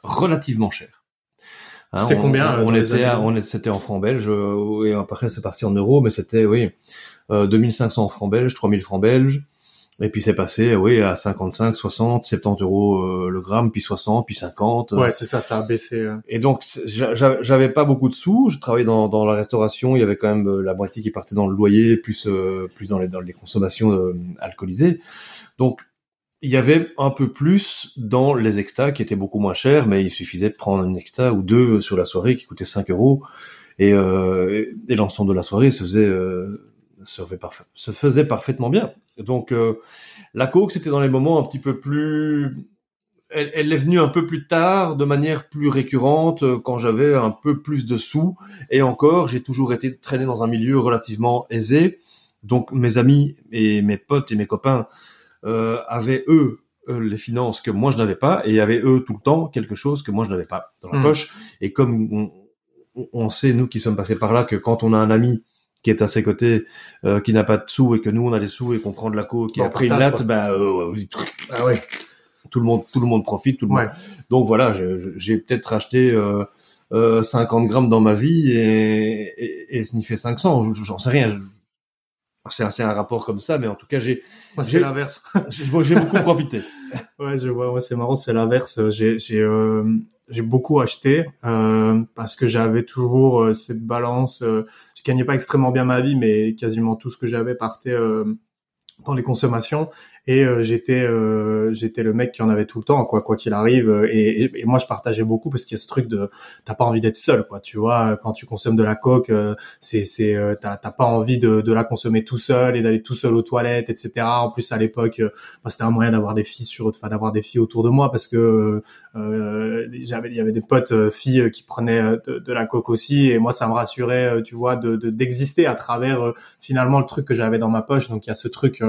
relativement cher. Hein, C'était combien, euh, on, était à- on était c'était en francs belges euh, et après c'est parti en euros mais c'était oui euh, 2500 francs belges 3000 francs belges et puis c'est passé oui à 55 60 70 euros euh, le gramme puis 60 puis 50 ouais c'est ça ça a baissé euh. Et donc, j'avais pas beaucoup de sous. Je travaillais dans, dans la restauration. Il y avait quand même euh, la moitié qui partait dans le loyer, plus euh, plus dans les dans les consommations euh, alcoolisées. Donc, il y avait un peu plus dans les extas qui étaient beaucoup moins chers, mais il suffisait de prendre une exta ou deux sur la soirée qui coûtait 5 euros. Et, euh, et l'ensemble de la soirée se faisait euh, se, fait parfa- se faisait parfaitement bien. Donc, euh, la coke, c'était dans les moments un petit peu plus elle, elle est venue un peu plus tard, de manière plus récurrente, euh, quand j'avais un peu plus de sous. Et encore, j'ai toujours été traîné dans un milieu relativement aisé. Donc mes amis et mes potes et mes copains euh, avaient eux euh, les finances que moi je n'avais pas et avaient eux tout le temps quelque chose que moi je n'avais pas dans la Hmm. poche. Et comme on, on sait nous qui sommes passés par là que quand on a un ami qui est à ses côtés, euh, qui n'a pas de sous et que nous on a des sous et qu'on prend de la coke et Bon, après une latte, bah euh, Ah ouais. tout le monde tout le monde profite, tout le Ouais. monde. Donc voilà, j'ai peut-être acheté euh, euh, 50 grammes dans ma vie et, et, et sniffer 500, j'en sais rien. C'est un, rapport comme ça, mais en tout cas j'ai Moi, J'ai- c'est l'inverse. j'ai j'ai beaucoup profité. Ouais, c'est marrant, c'est l'inverse. J'ai, euh, beaucoup acheté euh, parce que j'avais toujours euh, cette balance. Je gagnais pas extrêmement bien ma vie, mais quasiment tout ce que j'avais partait dans les consommations. Et euh, j'étais, euh, j'étais le mec qui en avait tout le temps, quoi, quoi qu'il arrive. Euh, Et, et, et moi, je partageais beaucoup parce qu'il y a ce truc de, t'as pas envie d'être seul, quoi. Tu vois, quand tu consommes de la coke, euh, c'est, c'est, euh, t'as, t'as pas envie de, de la consommer tout seul et d'aller tout seul aux toilettes, etc. En plus, à l'époque. euh, moi, c'était un moyen d'avoir des filles sur, enfin, d'avoir des filles autour de moi parce que j'avais, il y avait des potes filles qui prenaient de, la coke aussi et moi, ça me rassurait, tu vois, de, de- d'exister à travers finalement le truc que j'avais dans ma poche. Donc, il y a ce truc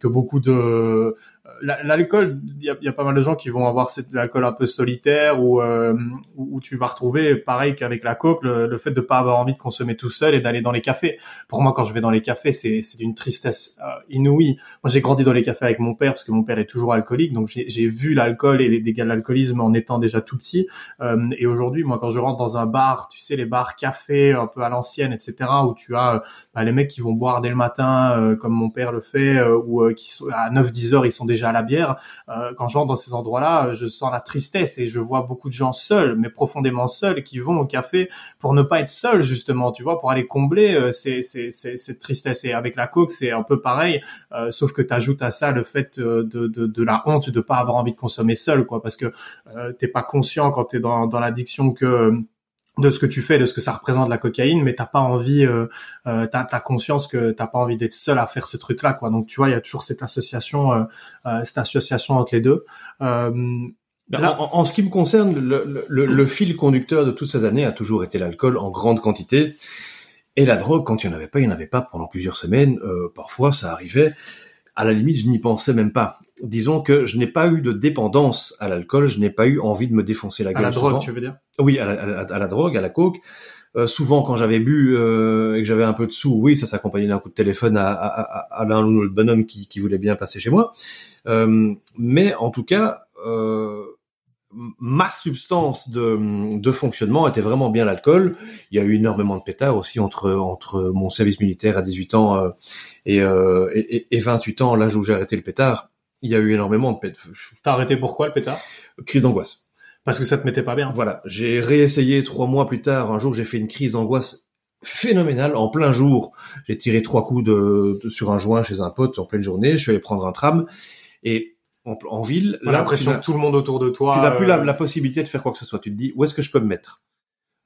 que beaucoup de la- l'alcool, il y a, pas mal de gens qui vont avoir cet alcool un peu solitaire ou euh, où où tu vas retrouver pareil qu'avec la coke le, le fait de pas avoir envie de consommer tout seul et d'aller dans les cafés. Pour moi, quand je vais dans les cafés, c'est c'est d'une tristesse euh, inouïe. Moi, j'ai grandi dans les cafés avec mon père parce que mon père est toujours alcoolique, donc j'ai vu l'alcool et les dégâts de l'alcoolisme en étant déjà tout petit. Euh, et aujourd'hui, moi, quand je rentre dans un bar, tu sais, les bars cafés un peu à l'ancienne, etc., où tu as bah, les mecs qui vont boire dès le matin, euh, comme mon père le fait, euh, ou euh, qui sont à 9-10 heures, ils sont déjà la bière. Euh, quand je rentre dans ces endroits-là, euh, je sens la tristesse et je vois beaucoup de gens seuls, mais profondément seuls, qui vont au café pour ne pas être seuls, justement, tu vois, pour aller combler euh, ces, ces, ces- cette tristesse. Et avec la coke, c'est un peu pareil, euh, sauf que tu ajoutes à ça le fait euh, de, de, de la honte de pas avoir envie de consommer seul, quoi, parce que euh, t'es pas conscient quand t'es dans, dans l'addiction que de ce que tu fais, de ce que ça représente la cocaïne, mais t'as pas envie, euh, euh, t'as as conscience que t'as pas envie d'être seul à faire ce truc-là, quoi. Donc tu vois, il y a toujours cette association, euh, euh, cette association entre les deux. Euh, Ben, Là- en, en ce qui me concerne, le, le- le- le fil conducteur de toutes ces années a toujours été l'alcool en grande quantité. Et la drogue, quand il n'y en avait pas, il n'y en avait pas pendant plusieurs semaines. Euh, parfois, ça arrivait. À la limite, je n'y pensais même pas. Disons que je n'ai pas eu de dépendance à l'alcool, je n'ai pas eu envie de me défoncer la à gueule. la drogue, tu veux dire? Oui, à la, à la- à la drogue, à la coke. Euh, souvent, quand j'avais bu euh, et que j'avais un peu de sous, oui, ça s'accompagnait d'un coup de téléphone à, à, à, à l'un ou l'autre bonhomme qui, qui voulait bien passer chez moi. Euh, mais en tout cas, euh, ma substance de, de fonctionnement était vraiment bien l'alcool. Il y a eu énormément de pétards aussi entre entre mon service militaire à 18 ans euh, et, euh, et, et- et 28 ans, l'âge où j'ai arrêté le pétard. Il y a eu énormément de pétards. T'as arrêté pourquoi le pétard? Crise d'angoisse. Parce que ça te mettait pas bien. Voilà, j'ai réessayé trois mois plus tard. Un jour, j'ai fait une crise d'angoisse phénoménale. En plein jour, j'ai tiré trois coups de, de- sur un joint chez un pote en pleine journée. Je suis allé prendre un tram et en, en ville, l'impression que tout le monde autour de toi. tu n'as plus la, euh, la possibilité de faire quoi que ce soit. Tu te dis où est-ce que je peux me mettre?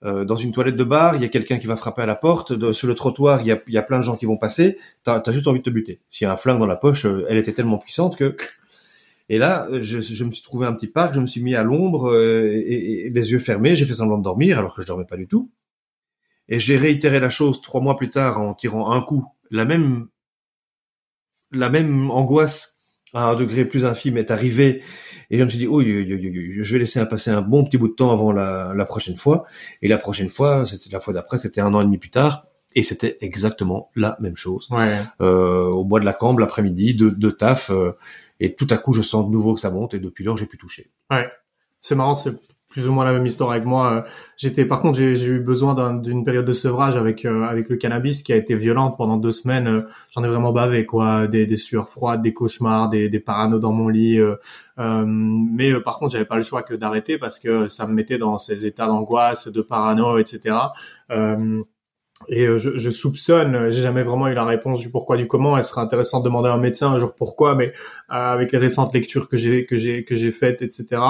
Euh, Dans une toilette de bar, il y a quelqu'un qui va frapper à la porte. De- sur le trottoir, il y a, y a plein de gens qui vont passer. T'as as juste envie de te buter. S'il y a un flingue dans la poche, euh, elle était tellement puissante que. Et là, je, je me suis trouvé un petit parc, je me suis mis à l'ombre euh, et- et les yeux fermés. J'ai fait semblant de dormir alors que je dormais pas du tout. Et j'ai réitéré la chose trois mois plus tard en tirant un coup. La même, la même angoisse à un degré plus infime est arrivée et je me suis dit, oh, je vais laisser passer un bon petit bout de temps avant la, la prochaine fois. Et la prochaine fois, c'était la fois d'après, c'était un an et demi plus tard. Et c'était exactement la même chose. Ouais. Euh, au bois de la Cambre, l'après-midi, de, de taf. euh, et tout à coup, je sens de nouveau que ça monte. Et depuis lors, j'ai pu toucher. C'est marrant, c'est plus ou moins la même histoire avec moi. Euh, J'étais, par contre, j'ai eu besoin d'un- d'une période de sevrage avec euh, avec le cannabis qui a été violente pendant deux semaines. Euh, J'en ai vraiment bavé, quoi, des, des sueurs froides, des cauchemars, des, des paranos dans mon lit. euh, euh, mais par contre, j'avais pas le choix que d'arrêter parce que ça me mettait dans ces états d'angoisse, de parano, etc. Euh, et euh, je, je soupçonne, euh, j'ai jamais vraiment eu la réponse du pourquoi du comment. Elle serait intéressant de demander à un médecin un jour pourquoi, mais euh, avec les récentes lectures que j'ai que j'ai que j'ai faites, etc.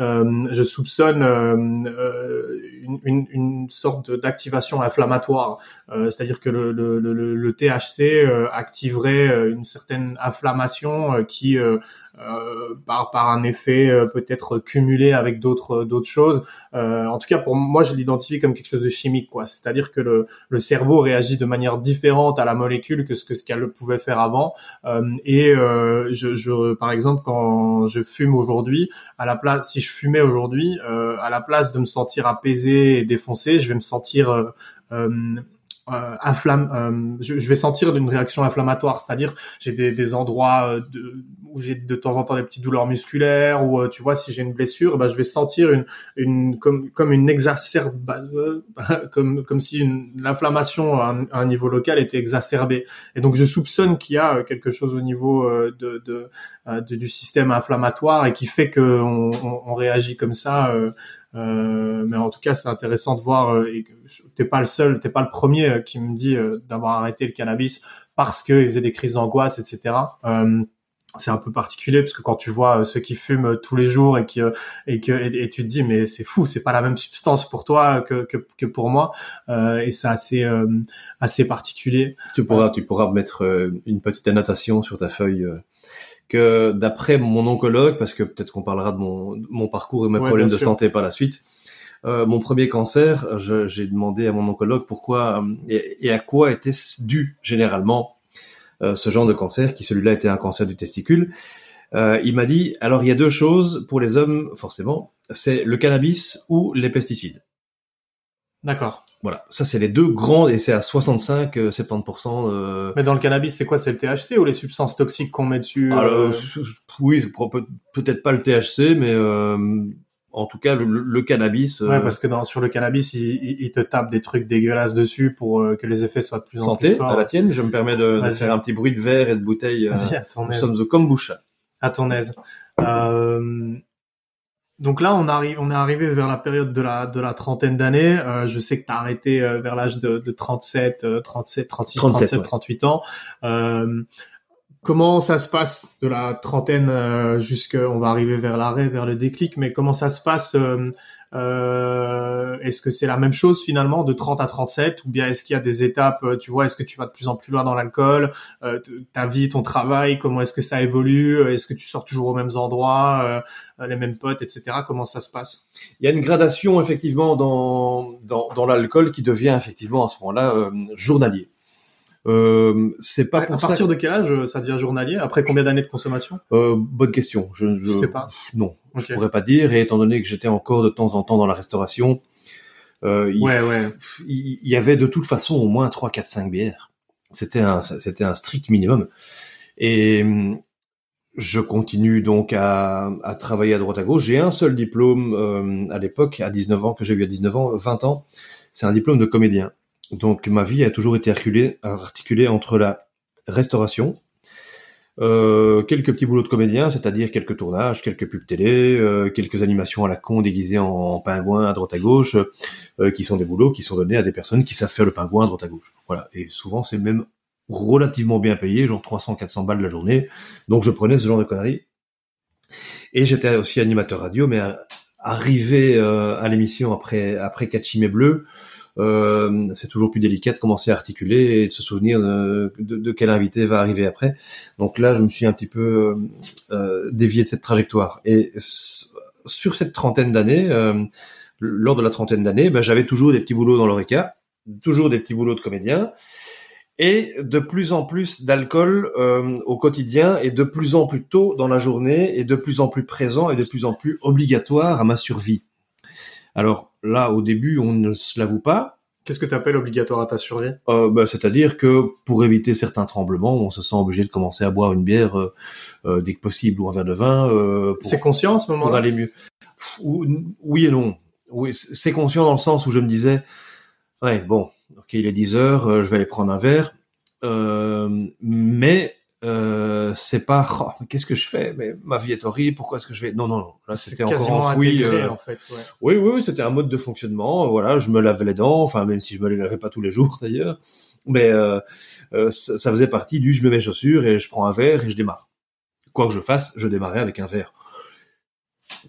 Euh, je soupçonne euh, une, une, une sorte d'activation inflammatoire, Euh, c'est-à-dire que le, le, le, le THC activerait une certaine inflammation qui euh, euh, par par un effet euh, peut-être cumulé avec d'autres d'autres choses. Euh, en tout cas, pour moi, je l'identifie comme quelque chose de chimique, quoi. C'est-à-dire que le le cerveau réagit de manière différente à la molécule que ce que ce qu'elle pouvait faire avant. et je, je, par exemple, quand je fume aujourd'hui, à la place, si je fumais aujourd'hui, à la place de me sentir apaisé et défoncé, je vais me sentir euh, inflamme, je, je, vais sentir une réaction inflammatoire, c'est-à-dire j'ai des, des, endroits euh, de, où j'ai de temps en temps des petites douleurs musculaires ou euh, tu vois si j'ai une blessure, ben, je vais sentir une, une comme comme une exacerbation, comme comme si l'inflammation à, un niveau local était exacerbée. Et donc je soupçonne qu'il y a quelque chose au niveau de, de, du système inflammatoire et qui fait que on, on, réagit comme ça. Euh, mais en tout cas, c'est intéressant de voir. Euh, t'es pas le seul, t'es pas le premier euh, qui me dit euh, d'avoir arrêté le cannabis parce qu'il faisait des crises d'angoisse, etc. Euh, c'est un peu particulier parce que quand tu vois ceux qui fument tous les jours et qui et que et, tu te dis mais c'est fou c'est pas la même substance pour toi que que, que pour moi euh, et c'est assez assez particulier tu pourras tu pourras mettre une petite annotation sur ta feuille que d'après mon oncologue, parce que peut-être qu'on parlera de mon, mon parcours et mes problèmes de santé par la suite, euh, mon premier cancer, j'ai demandé à mon oncologue pourquoi euh, et, à quoi était dû généralement euh, ce genre de cancer, qui celui-là était un cancer du testicule. Euh, il m'a dit, alors il y a deux choses pour les hommes, forcément, c'est le cannabis ou les pesticides. D'accord. Voilà, ça c'est les deux grands et c'est à 65 70 euh... Mais dans le cannabis, c'est quoi? C'est le THC ou les substances toxiques qu'on met dessus euh... oui, peut-être pas le THC mais euh, en tout cas le, cannabis euh, Ouais, parce que dans sur le cannabis, il, te tape des trucs dégueulasses dessus pour euh, que les effets soient de plus en plus forts. à la tienne, je me permets de, de, faire un petit bruit de verre et de bouteille. Euh, à ton nous sommes au kombucha. À ton aise. Euh, donc là, on arrive, on est arrivé vers la période de la de la trentaine d'années. Euh, je sais que tu as arrêté euh, vers l'âge de, de 37, 37, 36, 37, 38 ans. Euh, comment ça se passe de la trentaine euh, jusqu'à, on va arriver vers l'arrêt, vers le déclic, mais comment ça se passe euh, euh, est-ce que c'est la même chose finalement de 30 à 37 ou bien est-ce qu'il y a des étapes, euh, tu vois, est-ce que tu vas de plus en plus loin dans l'alcool, euh, ta vie, ton travail, comment est-ce que ça évolue, est-ce que tu sors toujours aux mêmes endroits, les mêmes potes, etc. Comment ça se passe? Il y a une gradation effectivement dans, dans, dans l'alcool qui devient effectivement à ce moment-là journalier. Euh, c'est pas à, partir de quel âge ça devient journalier? Après combien d'années de consommation? Euh, Bonne question. Je, je, sais pas. Non, je pourrais pas dire. Et étant donné que j'étais encore de temps en temps dans la restauration, euh, il, ouais, ouais. il, y avait de toute façon au moins 3, 4, 5 bières. C'était un, c'était un strict minimum. Et je continue donc à, à, travailler à droite à gauche. J'ai un seul diplôme euh, à l'époque, à 19 ans, que j'ai eu à 19 ans, 20 ans. C'est un diplôme de comédien. Donc ma vie a toujours été articulée, articulée entre la restauration, euh, quelques petits boulots de comédien, c'est-à-dire quelques tournages, quelques pubs télé, euh, quelques animations à la con déguisées en, pingouin à droite à gauche, euh, qui sont des boulots qui sont donnés à des personnes qui savent faire le pingouin à droite à gauche. Voilà. Et souvent c'est même relativement bien payé, genre 300-400 balles la journée. Donc je prenais ce genre de conneries. Et j'étais aussi animateur radio, mais arrivé à l'émission après après Bleu, euh, c'est toujours plus délicat de commencer à articuler et de se souvenir de, de, quel invité va arriver après. Donc là, je me suis un petit peu euh, dévié de cette trajectoire. Et sur cette trentaine d'années, euh, lors de la trentaine d'années, ben, j'avais toujours des petits boulots dans l'oreca, toujours des petits boulots de comédien, et de plus en plus d'alcool euh, au quotidien, et de plus en plus tôt dans la journée, et de plus en plus présent, et de plus en plus obligatoire à ma survie. Alors là, au début, on ne se l'avoue pas. Qu'est-ce que tu appelles obligatoire à ta survie? Euh, bah, C'est-à-dire que pour éviter certains tremblements, on se sent obligé de commencer à boire une bière euh, euh, dès que possible ou un verre de vin. Euh, c'est conscient à ce moment-là? Pour aller mieux. Oui et non. Oui, c'est conscient dans le sens où je me disais, ouais, bon, ok, il est 10 heures, je vais aller prendre un verre, mais euh, c'est pas oh, qu'est-ce que je fais? Mais ma vie est horrible pourquoi est-ce que je vais? Non non non. Là c'était encore enfoui euh... en fait ouais. oui oui, oui c'était un mode de fonctionnement. Voilà je me lavais les dents enfin même si je me les lavais pas tous les jours d'ailleurs. Mais euh, euh, ça, ça, faisait partie du je mets mes chaussures et je prends un verre et je démarre. Quoi que je fasse je démarrais avec un verre.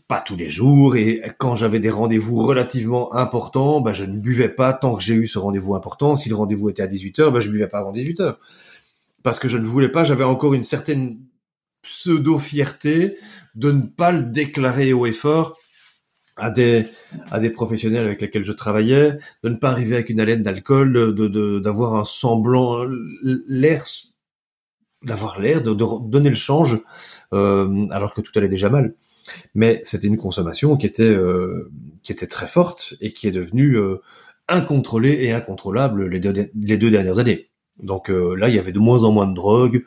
Pas tous les jours et quand j'avais des rendez-vous relativement importants bah je ne buvais pas tant que j'ai eu ce rendez-vous important. Si le rendez-vous était à 18h bah je buvais pas avant 18h parce que je ne voulais pas, j'avais encore une certaine pseudo-fierté de ne pas le déclarer haut et fort à des à des professionnels avec lesquels je travaillais, de ne pas arriver avec une haleine d'alcool, de d'avoir un semblant l'air d'avoir l'air de, donner le change euh, alors que tout allait déjà mal. Mais c'était une consommation qui était euh, qui était très forte et qui est devenue euh, incontrôlée et incontrôlable les deux, les deux dernières années. Donc euh, là, il y avait de moins en moins de drogue,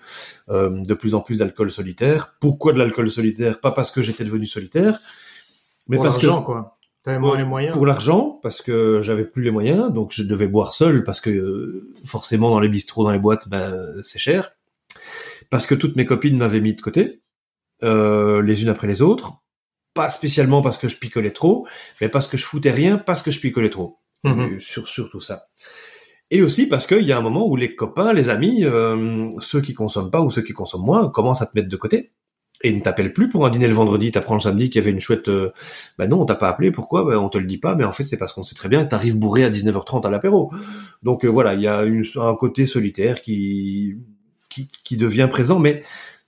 euh, de plus en plus d'alcool solitaire. Pourquoi de l'alcool solitaire? Pas parce que j'étais devenu solitaire, mais pour parce que quoi. T'avais moins les moyens. Pour l'argent, parce que j'avais plus les moyens, donc je devais boire seul parce que euh, forcément dans les bistrots, dans les boîtes, ben c'est cher. Parce que toutes mes copines m'avaient mis de côté, les unes après les autres. Pas spécialement parce que je picolais trop, mais parce que je foutais rien, parce que je picolais trop. Mhm. Sur sur tout ça. Et aussi parce qu'il y a un moment où les copains, les amis, euh, ceux qui consomment pas ou ceux qui consomment moins, commencent à te mettre de côté et ne t'appellent plus pour un dîner le vendredi, t'apprends le samedi qu'il y avait une chouette... Euh, bah non, on t'a pas appelé, pourquoi? Bah, On te le dit pas, mais en fait c'est parce qu'on sait très bien que t'arrives bourré à 19h30 à l'apéro. Donc euh, voilà, il y a une, un côté solitaire qui, qui, qui devient présent, mais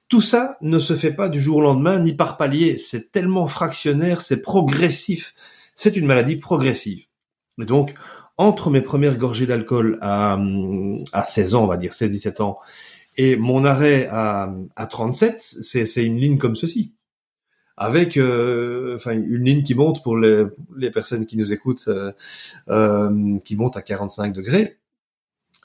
tout ça ne se fait pas du jour au lendemain, ni par palier. C'est tellement fractionnaire, c'est progressif. C'est une maladie progressive. Et donc, entre mes premières gorgées d'alcool à, à 16 ans, on va dire 16-17 ans, et mon arrêt à, à 37, c'est une ligne comme ceci. Avec euh, enfin une ligne qui monte pour les, les personnes qui nous écoutent, euh, euh, qui monte à 45 degrés,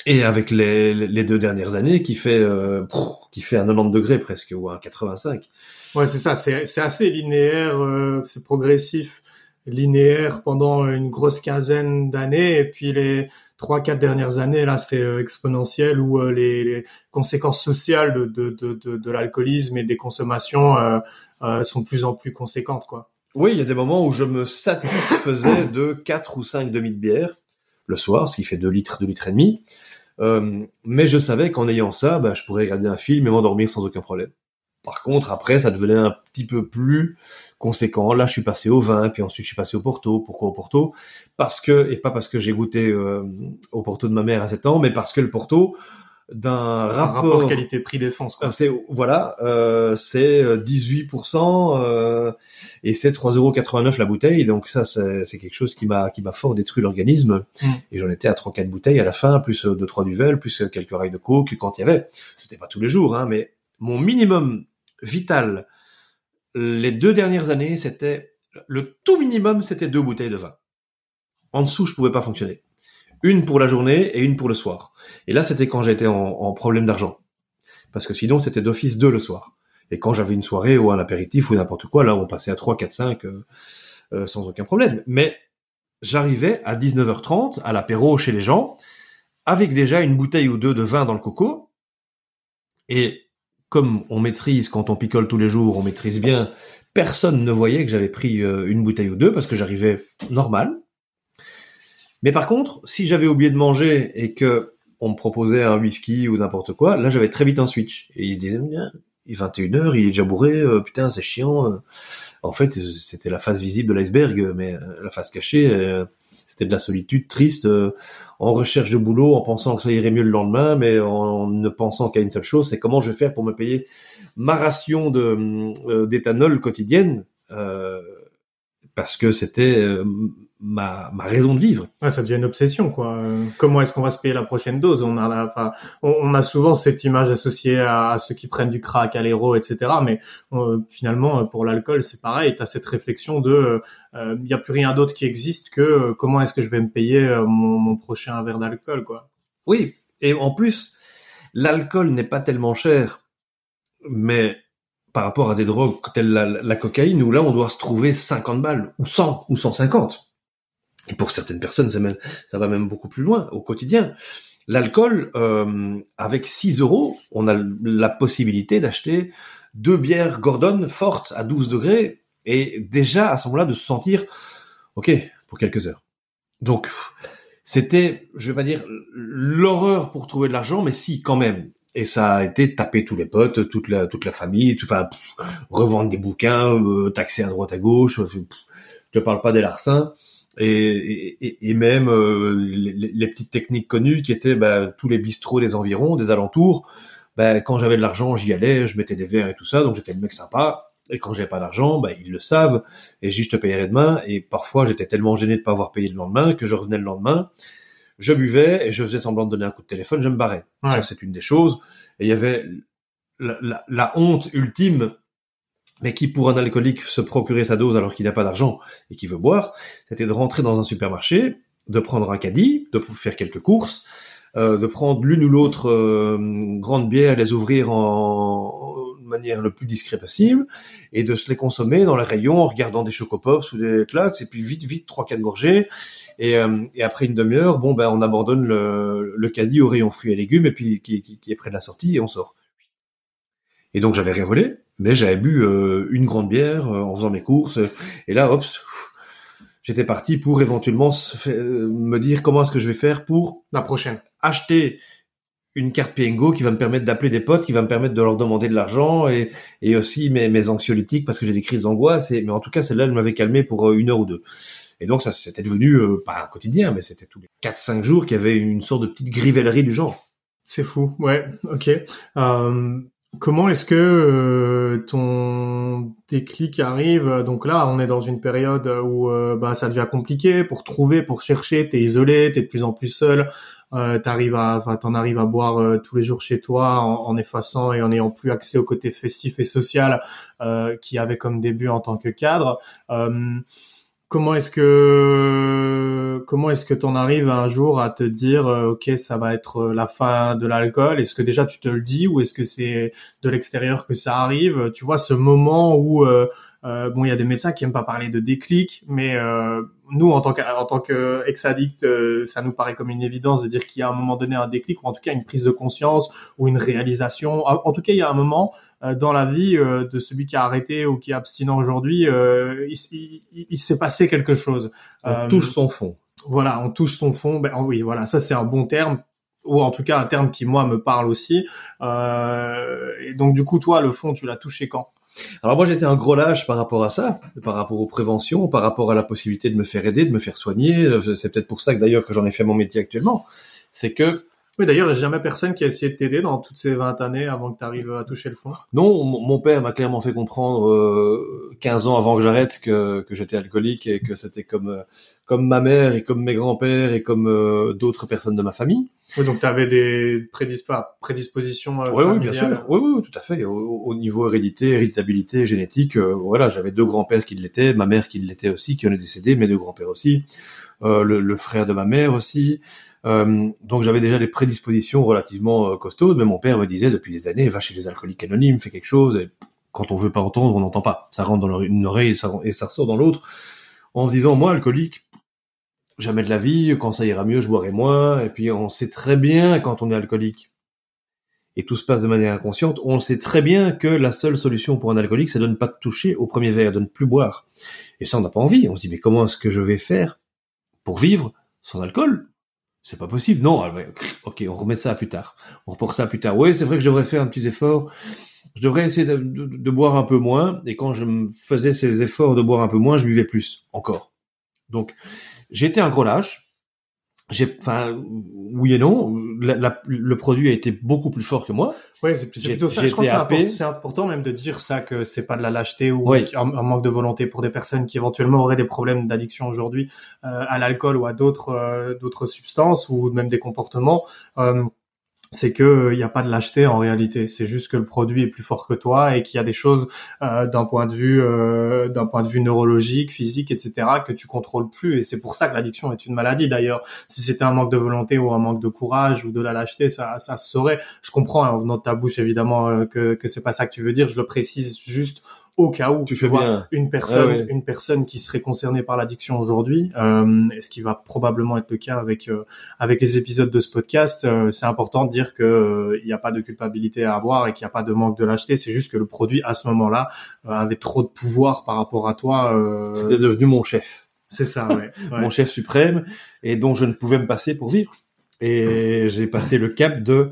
et avec les, les deux dernières années qui fait euh, qui fait un 90 degrés presque ou un 85. Ouais, c'est ça, c'est assez linéaire, euh, c'est progressif linéaire pendant une grosse quinzaine d'années et puis les trois quatre dernières années là c'est euh, exponentiel où euh, les, conséquences sociales de, de, de, de l'alcoolisme et des consommations euh, sont de plus en plus conséquentes quoi. Oui, il y a des moments où je me satisfaisais de quatre ou cinq demi de bière le soir, ce qui fait 2 litres, 2 litres et demi. mais je savais qu'en ayant ça, bah, je pourrais regarder un film et m'endormir sans aucun problème. Par contre, après, ça devenait un petit peu plus conséquent. Là, je suis passé au vin, puis ensuite je suis passé au Porto. Pourquoi au Porto? Parce que, et pas parce que j'ai goûté euh, au Porto de ma mère à 7 ans, mais parce que le Porto, d'un rapport, rapport qualité-prix défense. Quoi. C'est voilà, euh, c'est 18% euh, et c'est 3,89€ la bouteille. Donc ça, c'est quelque chose qui m'a qui m'a fort détruit l'organisme. Mm. Et j'en étais à 3-4 bouteilles à la fin, plus deux trois duvel, plus quelques rails de coke quand il y avait. C'était pas tous les jours, hein, mais mon minimum vital les deux dernières années, c'était le tout minimum, c'était deux bouteilles de vin. En dessous, je pouvais pas fonctionner. Une pour la journée et une pour le soir. Et là, c'était quand j'étais en, problème d'argent. Parce que sinon, c'était d'office deux le soir. Et quand j'avais une soirée ou un apéritif ou n'importe quoi, là, on passait à 3, 4, 5 sans aucun problème. Mais j'arrivais à 19h30 à l'apéro chez les gens avec déjà une bouteille ou deux de vin dans le coco. Et comme on maîtrise quand on picole tous les jours, on maîtrise bien, personne ne voyait que j'avais pris euh, une bouteille ou deux parce que j'arrivais normal. Mais par contre, si j'avais oublié de manger et que on me proposait un whisky ou n'importe quoi, là j'avais très vite un switch. Et ils se disaient, il est 21h, il est déjà bourré, euh, putain c'est chiant. Euh. En fait, c'était la face visible de l'iceberg, mais la face cachée, c'était de la solitude triste, euh, en recherche de boulot, en pensant que ça irait mieux le lendemain, mais en ne pensant qu'à une seule chose, c'est comment je vais faire pour me payer ma ration de euh, d'éthanol quotidienne, euh, parce que c'était ma, ma raison de vivre. Ouais, ça devient une obsession, quoi. comment est-ce qu'on va se payer la prochaine dose? On a, on, a souvent cette image associée à, ceux qui prennent du crack, à l'héros, etc. Mais euh, finalement, pour l'alcool, c'est pareil. Tu as cette réflexion de, il euh, n'y a plus rien d'autre qui existe que euh, comment est-ce que je vais me payer mon, mon prochain verre d'alcool, quoi. Oui, et en plus, l'alcool n'est pas tellement cher, mais par rapport à des drogues telles la, la, cocaïne, où là on doit se trouver 50 balles, ou 100, ou 150. Pour certaines personnes, ça, va même beaucoup plus loin au quotidien. L'alcool, euh, avec 6 euros, on a la possibilité d'acheter deux bières Gordon fortes à 12 degrés et déjà à ce moment-là de se sentir ok pour quelques heures. Donc c'était, je vais pas dire l'horreur pour trouver de l'argent, mais si quand même. Et ça a été taper tous les potes, toute la toute la famille, tout, enfin revendre des bouquins, euh, taxer à droite à gauche. je ne parle pas des larcins et, et, et même euh, les, les, petites techniques connues qui étaient bah, tous les bistrots des environs, des alentours, ben, quand j'avais de l'argent, j'y allais, je mettais des verres et tout ça, donc j'étais le mec sympa. Et quand j'avais pas d'argent, ben, ils le savent, et j'y je te payerai demain. Et parfois, j'étais tellement gêné de pas avoir payé le lendemain que je revenais le lendemain, je buvais et je faisais semblant de donner un coup de téléphone, je me barrais. Ça, c'est une des choses. Et il y avait la, la, la honte ultime mais qui pour un alcoolique se procurer sa dose alors qu'il n'a pas d'argent et qu'il veut boire, c'était de rentrer dans un supermarché, de prendre un caddie, de faire quelques courses, euh, de prendre l'une ou l'autre euh, grande bière, les ouvrir en, de manière le plus discret possible, et de se les consommer dans les rayons en regardant des chocopops ou des claques, et puis vite, vite, trois, quatre gorgées, et, euh, et après une demi-heure, bon ben on abandonne le, le caddie au rayon fruits et légumes, et puis qui, qui, qui est près de la sortie, et on sort. Et donc j'avais rien volé, mais j'avais bu euh, une grande bière euh, en faisant mes courses, et là, hop, j'étais parti pour éventuellement euh, me dire comment est-ce que je vais faire pour la prochaine acheter une carte Piengo qui va me permettre d'appeler des potes, qui va me permettre de leur demander de l'argent et, et aussi mes, mes anxiolytiques parce que j'ai des crises d'angoisse. Et, mais en tout cas, celle-là, elle m'avait calmé pour une heure ou deux. Et donc, ça, c'était devenu, pas un quotidien, mais c'était tous les 4-5 jours qu'il y avait une sorte de petite grivellerie du genre. C'est fou, ouais, ok. Euh, Comment est-ce que euh, ton déclic arrive? Donc là, on est dans une période où euh, bah, ça devient compliqué pour trouver, pour chercher. T'es isolé, t'es de plus en plus seul. Euh, t'arrives à, t'en arrives à boire euh, tous les jours chez toi en, effaçant et en n'ayant plus accès au côté festif et social qui avait comme début en tant que cadre comment est-ce que comment est-ce que t'en arrives un jour à te dire euh, ok ça va être euh, la fin de l'alcool? Est-ce que déjà tu te le dis ou est-ce que c'est de l'extérieur que ça arrive? Tu vois ce moment où euh, bon il y a des médecins qui aiment pas parler de déclic mais nous en tant que en tant que ex-addict ça nous paraît comme une évidence de dire qu'il y a un moment donné un déclic ou en tout cas une prise de conscience ou une réalisation. En tout cas il y a un moment euh, dans la vie euh, de celui qui a arrêté ou qui est abstinent aujourd'hui, euh, il, il, s'est passé quelque chose. On touche son fond. Voilà, on touche son fond. Ben oui, voilà, ça c'est un bon terme ou en tout cas un terme qui moi me parle aussi. et donc du coup, toi, le fond, tu l'as touché quand? Alors moi j'étais un gros lâche par rapport à ça, par rapport aux préventions, par rapport à la possibilité de me faire aider, de me faire soigner. C'est peut-être pour ça que d'ailleurs que j'en ai fait mon métier actuellement. C'est que oui, d'ailleurs, il n'y a jamais personne qui a essayé de t'aider dans toutes ces 20 années avant que tu arrives à toucher le fond. Non, mon père m'a clairement fait comprendre euh, 15 ans avant que j'arrête que, que j'étais alcoolique et que c'était comme euh, comme ma mère et comme mes grands-pères et comme euh, d'autres personnes de ma famille. Oui, donc tu avais des prédispositions euh, oui, oui, bien sûr. Oui, oui, tout à fait. Au, niveau hérédité, héritabilité, génétique, euh, voilà, j'avais deux grands-pères qui l'étaient, ma mère qui l'était aussi, qui en est décédé, mes deux grands-pères aussi, le, le, frère de ma mère aussi. Euh, donc j'avais déjà des prédispositions relativement euh, costaudes, mais mon père me disait depuis des années, va chez les alcooliques anonymes, fais quelque chose, et quand on veut pas entendre, on n'entend pas. Ça rentre dans une oreille et ça, ressort dans l'autre, en se disant, moi, alcoolique, jamais de la vie, quand ça ira mieux, je boirai moins, et puis on sait très bien quand on est alcoolique, et tout se passe de manière inconsciente, on sait très bien que la seule solution pour un alcoolique, c'est de ne pas toucher au premier verre, de ne plus boire. Et ça, on n'a pas envie. On se dit, mais comment est-ce que je vais faire pour vivre sans alcool? C'est pas possible. Non, ah ok, on remet ça à plus tard. On reporte ça plus tard. Oui, c'est vrai que je devrais faire un petit effort. Je devrais essayer de, boire un peu moins. Et quand je faisais ces efforts de boire un peu moins, je buvais plus encore. Donc, j'étais un gros lâche j'ai, enfin, oui et non. le produit a été beaucoup plus fort que moi. Oui, c'est plutôt ça. Je crois que c'est important, même de dire ça que c'est pas de la lâcheté ou un, manque de volonté pour des personnes qui éventuellement auraient des problèmes d'addiction aujourd'hui euh, à l'alcool ou à d'autres euh, d'autres substances ou même des comportements. Euh, c'est que il n'y a pas de lâcheté en réalité. C'est juste que le produit est plus fort que toi et qu'il y a des choses euh, d'un point de vue euh, d'un point de vue neurologique, physique, etc. que tu contrôles plus. Et c'est pour ça que l'addiction est une maladie. D'ailleurs, si c'était un manque de volonté ou un manque de courage ou de la lâcheté, ça ça se saurait. Je comprends hein, dans ta bouche évidemment euh, que que c'est pas ça que tu veux dire. Je le précise juste au cas où tu fais bien. une personne une personne qui serait concernée par l'addiction aujourd'hui euh, ce qui va probablement être le cas avec euh, avec les épisodes de ce podcast euh, c'est important de dire que euh, il n'y a pas de culpabilité à avoir et qu'il n'y a pas de manque de lâcheté. C'est juste que le produit à ce moment-là avait trop de pouvoir par rapport à toi c'était devenu mon chef. C'est ça ouais, mon chef suprême et dont je ne pouvais me passer pour vivre. Et j'ai passé le cap de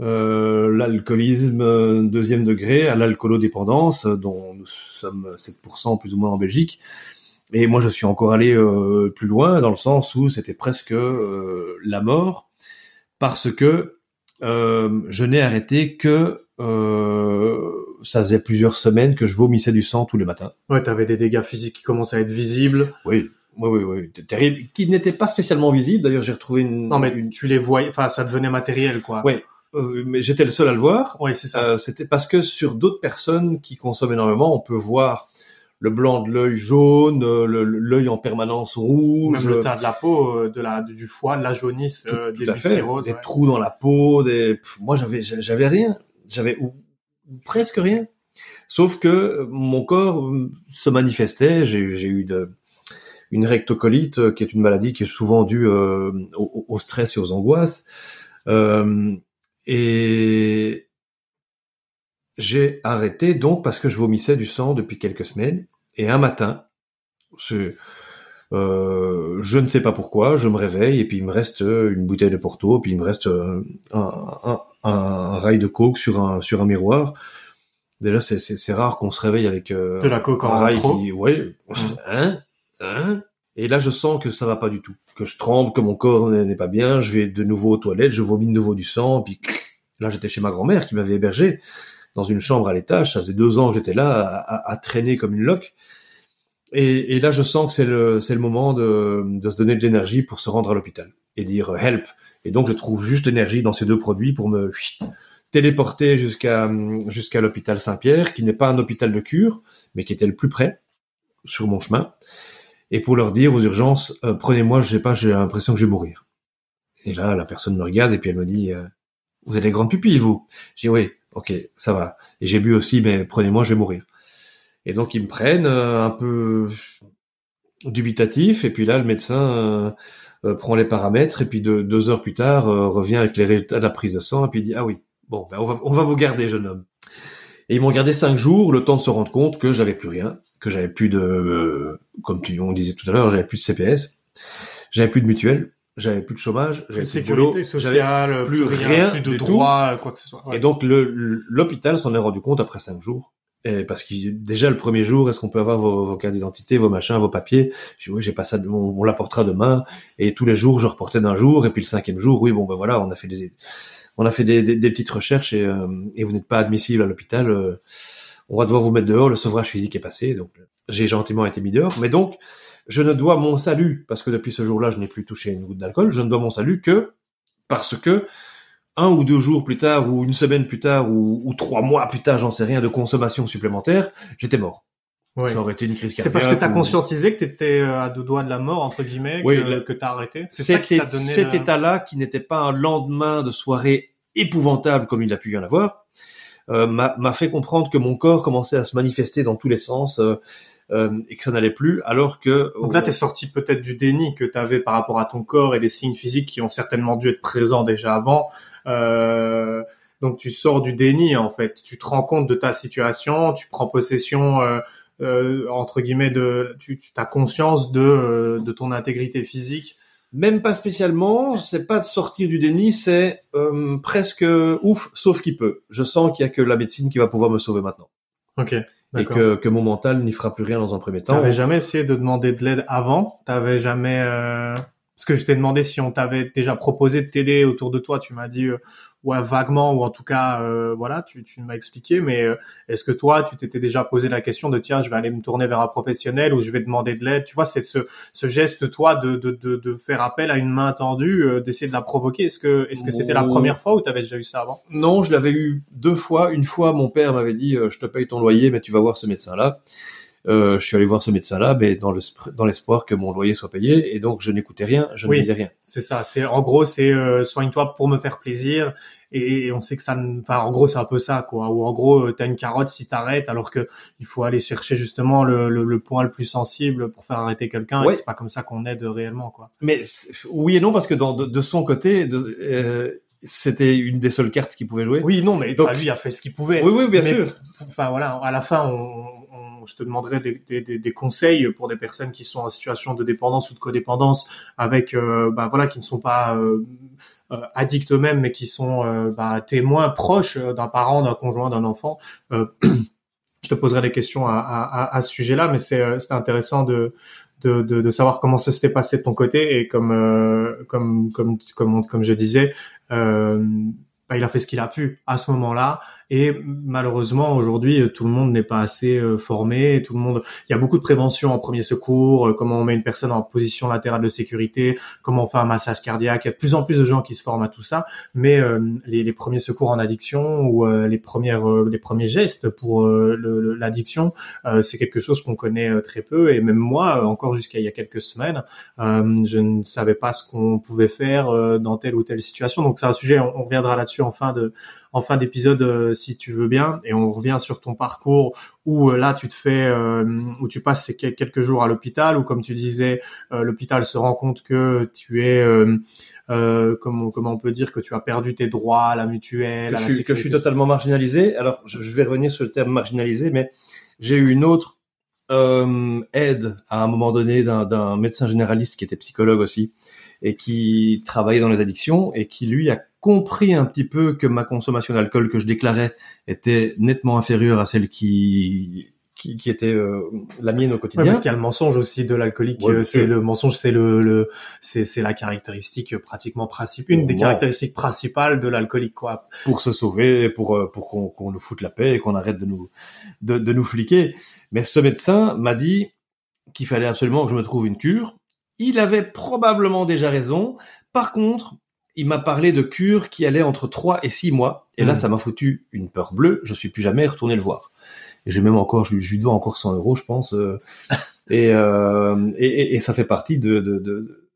euh, l'alcoolisme euh, deuxième degré à l'alcoolodépendance, dont nous sommes 7% plus ou moins en Belgique. Et moi, je suis encore allé euh, plus loin dans le sens où c'était presque la mort, parce que euh, je n'ai arrêté que euh, ça faisait plusieurs semaines que je vomissais du sang tous les matins. Ouais, t'avais des dégâts physiques qui commençaient à être visibles. Oui, oui, oui, oui, terrible, qui n'étaient pas spécialement visibles. D'ailleurs, j'ai retrouvé une. Non, mais une... tu les voyais, enfin, ça devenait matériel, quoi. Oui, euh, mais j'étais le seul à le voir. Oui, c'est ça. Euh, C'était parce que sur d'autres personnes qui consomment énormément, on peut voir le blanc de l'œil jaune, euh, l'œil en permanence rouge, Même le teint de la peau, de la, du foie, de la jaunisse, tout, euh, tout des à fait, bucéroses, des ouais. trous dans la peau, des. Pff, moi, j'avais, j'avais rien, j'avais ou- ou presque rien. Sauf que mon corps se manifestait. J'ai, j'ai eu de, une rectocolite, qui est une maladie qui est souvent due euh, au, au stress et aux angoisses. Euh, et j'ai arrêté donc parce que je vomissais du sang depuis quelques semaines. Et un matin, euh, je ne sais pas pourquoi, je me réveille et puis il me reste une bouteille de Porto, puis il me reste un, un, un, un rail de coke sur un sur un miroir. Déjà, c'est rare qu'on se réveille avec euh, De la coke en rail trop. qui, ouais, hein, hein. Et là, je sens que ça va pas du tout, que je tremble, que mon corps n'est pas bien. Je vais de nouveau aux toilettes, je vomis de nouveau du sang, puis là, j'étais chez ma grand-mère qui m'avait hébergé dans une chambre à l'étage. Ça faisait deux ans que j'étais là à, traîner comme une loque. Et, là, je sens que c'est le, le moment de, de se donner de l'énergie pour se rendre à l'hôpital et dire euh, help. Et donc, je trouve juste l'énergie dans ces deux produits pour me téléporter jusqu'à jusqu'à l'hôpital Saint-Pierre, qui n'est pas un hôpital de cure, mais qui était le plus près sur mon chemin, et pour leur dire aux urgences, euh, prenez-moi, je sais pas, j'ai l'impression que je vais mourir. Et là, la personne me regarde et puis elle me dit, euh, vous avez des grandes pupilles, vous J'ai oui, ok, ça va. Et j'ai bu aussi, mais prenez-moi, je vais mourir. Et donc ils me prennent euh, un peu dubitatif, et puis là le médecin prend les paramètres, et puis deux, heures plus tard revient avec les résultats de la prise de sang, et puis dit ah oui, bon, ben on va on va vous garder, jeune homme. Et ils m'ont gardé cinq jours, le temps de se rendre compte que j'avais plus rien, que j'avais plus de, euh, comme tu, on disait tout à l'heure, j'avais plus de CPS, j'avais plus de mutuelle, j'avais plus de chômage, Plus j'avais plus de sécurité sociale, plus plus, rien, rien plus de droits, quoi que ce soit. Ouais. et donc l'hôpital s'en est rendu compte après cinq jours. Et parce que déjà le premier jour, est-ce qu'on peut avoir vos, vos cartes d'identité, vos machins, vos papiers? Je dis oui, j'ai pas ça, on, on l'apportera demain. Et tous les jours, je reportais d'un jour. Et puis le cinquième jour, oui, bon ben voilà, on a fait des, on a fait des, des- des petites recherches et, euh, et vous n'êtes pas admissible à l'hôpital. euh, on va devoir vous mettre dehors. Le sevrage physique est passé, donc j'ai gentiment été mis dehors. Mais donc, je ne dois mon salut parce que depuis ce jour-là, je n'ai plus touché une goutte d'alcool. Je ne dois mon salut que parce que un ou deux jours plus tard, ou une semaine plus tard, ou, ou trois mois plus tard, j'en sais rien, de consommation supplémentaire, j'étais mort. Ouais. Ça aurait été une crise cardiaque. C'est parce que tu as ou- conscientisé que tu étais à deux doigts de la mort, entre guillemets, Oui, que, le- que tu as arrêté. C'est ça qui t'a donné cet le- état-là, qui n'était pas un lendemain de soirée épouvantable comme il a pu y en avoir, euh, m'a m'a fait comprendre que mon corps commençait à se manifester dans tous les sens euh, euh, et que ça n'allait plus, alors que... Donc là, tu es sorti peut-être du déni que tu avais par rapport à ton corps et des signes physiques qui ont certainement dû être présents déjà avant. Euh, donc tu sors du déni en fait. Tu te rends compte de ta situation, tu prends possession euh, euh, entre guillemets de, tu, tu as conscience de euh, de ton intégrité physique. Même pas spécialement, c'est pas de sortir du déni, c'est euh, presque ouf, sauf qu'il peut. Je sens qu'il y a que la médecine qui va pouvoir me sauver maintenant. Ok. et que mon mental n'y fera plus rien dans un premier temps. T'avais jamais essayé de demander de l'aide avant? T'avais jamais euh... parce que je t'ai demandé si on t'avait déjà proposé de t'aider autour de toi. Tu m'as dit euh, ouais vaguement ou en tout cas euh, voilà tu, tu m'as expliqué. Mais euh, est-ce que toi tu t'étais déjà posé la question de tiens je vais aller me tourner vers un professionnel ou je vais demander de l'aide? Tu vois c'est ce, ce geste toi de, de, de, de faire appel à une main tendue, euh, d'essayer de la provoquer. Est-ce que est-ce que c'était la première fois ou t'avais déjà eu ça avant? Non, je l'avais eu deux fois. Une fois, mon père m'avait dit euh, je te paye ton loyer, mais tu vas voir ce médecin-là. Euh, je suis allé voir ce médecin-là, mais dans le dans l'espoir que mon loyer soit payé, et donc je n'écoutais rien, je Oui. ne disais rien. C'est ça. C'est en gros, c'est euh, soigne-toi pour me faire plaisir. Et on sait que ça, enfin, en gros, c'est un peu ça, quoi. Ou en gros, euh, t'as une carotte si t'arrêtes, alors que il faut aller chercher justement le, le, le point le plus sensible pour faire arrêter quelqu'un. Ouais. Et c'est pas comme ça qu'on aide réellement, quoi. Mais oui et non parce que dans, de, de son côté, de, euh, c'était une des seules cartes qu'il pouvait jouer. Oui, non, mais Donc- lui a fait ce qu'il pouvait. oui, oui, bien Mais- sûr. Enfin voilà, à la fin, on- je te demanderai des, conseils pour des personnes qui sont en situation de dépendance ou de codépendance, avec, euh, bah voilà, qui ne sont pas euh, euh, addicts eux-mêmes, mais qui sont euh, bah, témoins proches euh, d'un parent, d'un conjoint, d'un enfant. Je te poserai des questions à, ce sujet-là, mais c'est intéressant de, savoir comment ça s'était passé de ton côté et comme je disais. Bah, il a fait ce qu'il a pu à ce moment-là et malheureusement, aujourd'hui, tout le monde n'est pas assez euh, formé. Tout le monde, il y a beaucoup de prévention en premier secours, euh, comment on met une personne en position latérale de sécurité, comment on fait un massage cardiaque. Il y a de plus en plus de gens qui se forment à tout ça, mais euh, les, les, premiers secours en addiction ou les premières, les premiers gestes pour l'addiction, c'est quelque chose qu'on connaît très peu. Et même moi, encore jusqu'à il y a quelques semaines, je ne savais pas ce qu'on pouvait faire dans telle ou telle situation. Donc c'est un sujet, on, on reviendra là-dessus en fin de en fin d'épisode euh, si tu veux bien et on revient sur ton parcours où euh, là tu te fais euh, où tu passes ces quelques jours à l'hôpital ou comme tu disais l'hôpital se rend compte que tu es comment comment on peut dire que tu as perdu tes droits à la mutuelle que, je, suis, que je suis totalement marginalisé. Alors je, vais revenir sur le terme marginalisé mais j'ai eu une autre aide à un moment donné d'un médecin généraliste qui était psychologue aussi et qui travaillait dans les addictions et qui lui a compris un petit peu que ma consommation d'alcool que je déclarais était nettement inférieure à celle qui qui, qui était euh, la mienne au quotidien. parce qu'il y a le mensonge aussi de l'alcoolique. Euh, c'est le mensonge, c'est le, le c'est c'est la caractéristique pratiquement principale, une des caractéristiques principales de l'alcoolique, quoi. Pour se sauver, pour euh, pour qu'on qu'on nous foute la paix et qu'on arrête de nous de, de nous fliquer. Mais ce médecin m'a dit qu'il fallait absolument que je me trouve une cure. Il avait probablement déjà raison. Par contre, il m'a parlé de cure qui allait entre 3 et 6 mois. Et là, hmm. ça m'a foutu une peur bleue. Je suis plus jamais retourné le voir. Et j'ai même encore, je, lui dois encore 100 euros, je pense. Euh, euh, et, et, et, ça fait partie de, de, de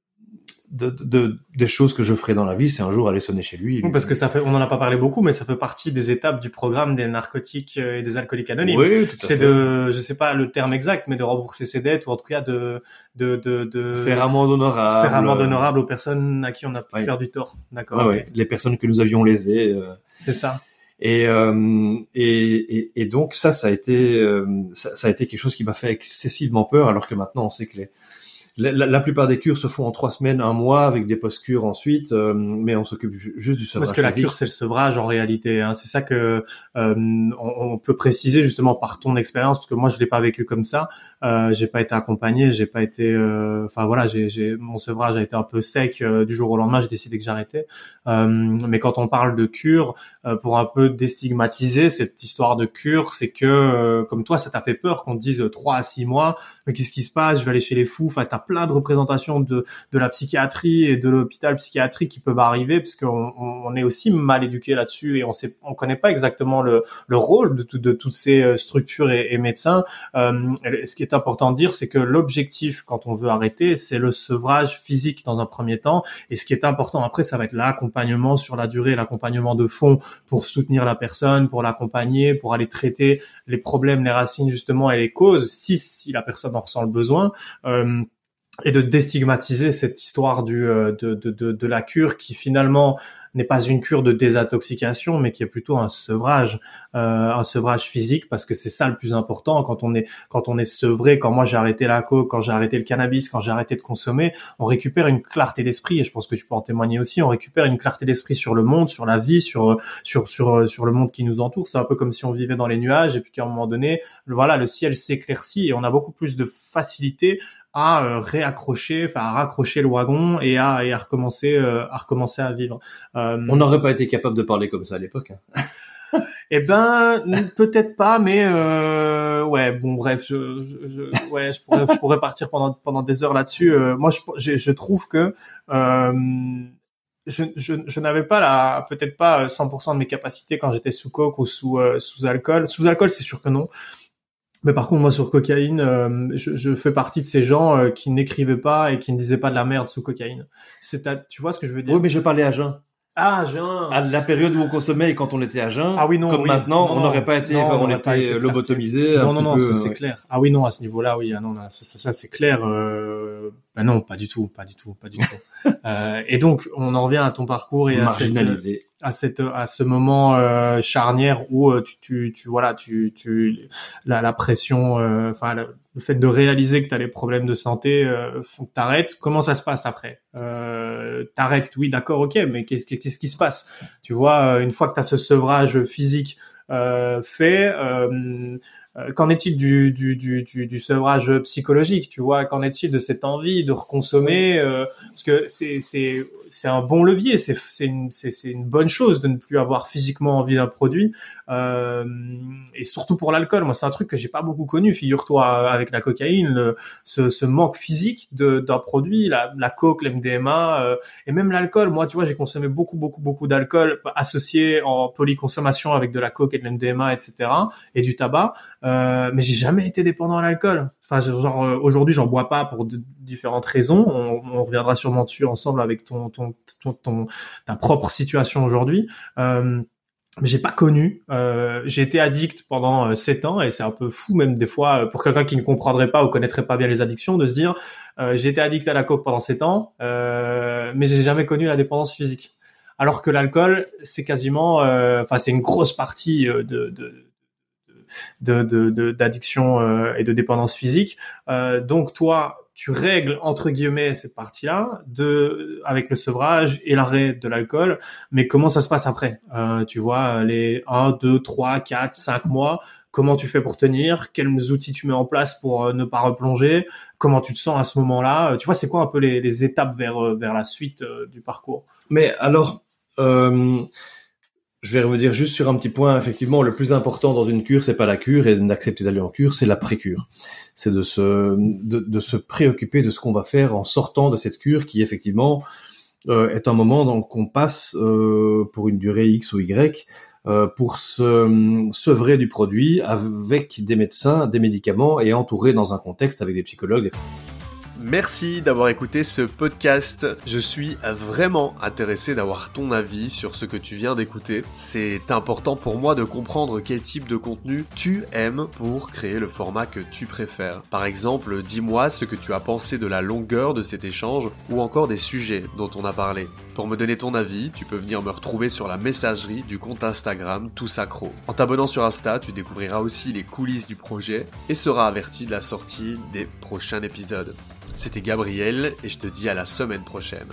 de, de, des choses que je ferai dans la vie, c'est un jour aller sonner chez lui. parce que ça fait, on en a pas parlé beaucoup, mais ça fait partie des étapes du programme des narcotiques euh, et des alcooliques anonymes. Oui, tout à C'est de, je sais pas le terme exact, mais de rembourser ses dettes ou en tout cas de, de, de, de faire amende honorable. Faire amende honorable aux personnes à qui on a pu faire du tort. D'accord. Ouais, Les personnes que nous avions lésées. Euh... C'est ça. Et, euh, et, et, et, donc ça, ça a été, euh, ça, ça, a été quelque chose qui m'a fait excessivement peur, alors que maintenant on sait que les, la, plupart des cures se font en trois semaines, un mois, avec des post-cures ensuite, euh, mais on s'occupe juste du sevrage. Parce que la cure, c'est le sevrage en réalité. Hein. C'est ça que euh, on, peut préciser justement par ton expérience, parce que moi je l'ai pas vécu comme ça. Euh, j'ai pas été accompagné, j'ai pas été, euh, enfin voilà, j'ai, mon sevrage a été un peu sec du jour au lendemain. J'ai décidé que j'arrêtais. mais quand on parle de cure, pour un peu déstigmatiser cette histoire de cure, c'est que comme toi, ça t'a fait peur qu'on dise trois à six mois. Mais qu'est-ce qui se passe? Je vais aller chez les fous. Enfin, plein de représentations de, de la psychiatrie et de l'hôpital psychiatrique qui peuvent arriver parce qu'on on est aussi mal éduqué là-dessus et on sait, on connaît pas exactement le, le rôle de, de toutes ces euh, structures et, et médecins. Euh, ce qui est important de dire, c'est que l'objectif quand on veut arrêter, c'est le sevrage physique dans un premier temps. Et ce qui est important après, ça va être l'accompagnement sur la durée, l'accompagnement de fond pour soutenir la personne, pour l'accompagner, pour aller traiter les problèmes, les racines justement et les causes, si, si la personne en ressent le besoin. Euh, et de déstigmatiser cette histoire du euh, de, de, de, de, la cure qui finalement n'est pas une cure de désintoxication, mais qui est plutôt un sevrage, euh, un sevrage physique, parce que c'est ça le plus important quand on est quand on est sevré. Quand moi j'ai arrêté la coke, quand j'ai arrêté le cannabis, quand j'ai arrêté de consommer, on récupère une clarté d'esprit, et je pense que tu peux en témoigner aussi. On récupère une clarté d'esprit sur le monde, sur la vie, sur sur sur sur le monde qui nous entoure. C'est un peu comme si on vivait dans les nuages, et puis qu'à un moment donné, voilà, le ciel s'éclaircit et on a beaucoup plus de facilité à euh, réaccrocher, enfin à raccrocher le wagon et à, et à recommencer, euh, à recommencer à vivre. Euh, On n'aurait pas été capable de parler comme ça à l'époque. Hein. eh ben peut-être pas, mais ouais bon bref, je, je, ouais je pourrais, je pourrais partir pendant pendant des heures là-dessus. moi je, je, trouve que je, je, je n'avais pas la peut-être pas 100% de mes capacités quand j'étais sous coke ou sous sous alcool. Sous alcool c'est sûr que non. Mais par contre, moi, sur cocaïne, euh, je, je, fais partie de ces gens euh, qui n'écrivaient pas et qui ne disaient pas de la merde sous cocaïne. C'est, tu vois ce que je veux dire? Oui, mais je parlais à jeun. Ah, jeun. À la période où on consommait et quand on était à jeun. Ah oui, non. Comme maintenant, on n'aurait pas été, comme on, était lobotomisé. Non, non, non, c'est clair. Ah oui, non, à ce niveau-là, oui, ah, non, ça, ça, ça c'est clair. Euh... Ben non, pas du tout, pas du tout, pas du tout. euh, et donc, on en revient à ton parcours et à cette, à cette, à ce moment euh, charnière où euh, tu, tu, tu, voilà, tu, tu, la, la pression, euh, enfin, le fait de réaliser que tu as les problèmes de santé euh, faut que t'arrêtes. Comment ça se passe après? Euh, T'arrêtes, oui, d'accord, ok, mais qu'est-ce qu'est-ce qui se passe? Tu vois, une fois que tu as ce sevrage physique euh, fait, euh, qu'en est-il du, du, du, du, du sevrage psychologique Tu vois, qu'en est-il de cette envie de reconsommer euh, Parce que c'est c'est c'est un bon levier, c'est c'est une c'est c'est une bonne chose de ne plus avoir physiquement envie d'un produit. Euh, et surtout pour l'alcool, moi c'est un truc que j'ai pas beaucoup connu. Figure-toi avec la cocaïne, ce, ce manque physique d'un produit, la, la coke, l'MDMA euh, et même l'alcool. Moi, tu vois, j'ai consommé beaucoup beaucoup beaucoup d'alcool associé en polyconsommation avec de la coke et de l'MDMA, etc. et du tabac. Euh, mais j'ai jamais été dépendant à l'alcool. Enfin, genre euh, aujourd'hui, j'en bois pas pour différentes raisons. On, on, reviendra sûrement dessus ensemble avec ton, ton, ton, ton ta propre situation aujourd'hui. Euh, j'ai pas connu. Euh, j'ai été addict pendant euh, sept ans et c'est un peu fou même des fois pour quelqu'un qui ne comprendrait pas ou connaîtrait pas bien les addictions de se dire euh, j'ai été addict à la coke pendant sept ans, euh, mais j'ai jamais connu la dépendance physique. Alors que l'alcool, c'est quasiment, enfin c'est une grosse partie de, de d'addiction de, de, et de dépendance physique. donc toi, tu règles entre guillemets cette partie-là de avec le sevrage et l'arrêt de l'alcool, mais comment ça se passe après? Euh, Tu vois les 1, 2, 3, 4, 5 mois, comment tu fais pour tenir? Quels outils tu mets en place pour euh, ne pas replonger? Comment tu te sens à ce moment-là? Tu vois, c'est quoi un peu les, étapes vers euh, vers la suite euh, du parcours? Mais alors, euh, je vais revenir juste sur un petit point. Effectivement, le plus important dans une cure, c'est pas la cure et d'accepter d'aller en cure, c'est la pré-cure. C'est de se de, de, se préoccuper de ce qu'on va faire en sortant de cette cure, qui effectivement euh, est un moment qu'on passe euh, pour une durée X ou Y euh, pour se sevrer du produit avec des médecins, des médicaments et entouré dans un contexte avec des psychologues. Merci d'avoir écouté ce podcast. Je suis vraiment intéressé d'avoir ton avis sur ce que tu viens d'écouter. C'est important pour moi de comprendre quel type de contenu tu aimes pour créer le format que tu préfères. Par exemple, dis-moi ce que tu as pensé de la longueur de cet échange ou encore des sujets dont on a parlé. Pour me donner ton avis, tu peux venir me retrouver sur la messagerie du compte Instagram Tous Accro. En t'abonnant sur Insta, tu découvriras aussi les coulisses du projet et seras averti de la sortie des prochains épisodes. C'était Gabriel et je te dis à la semaine prochaine.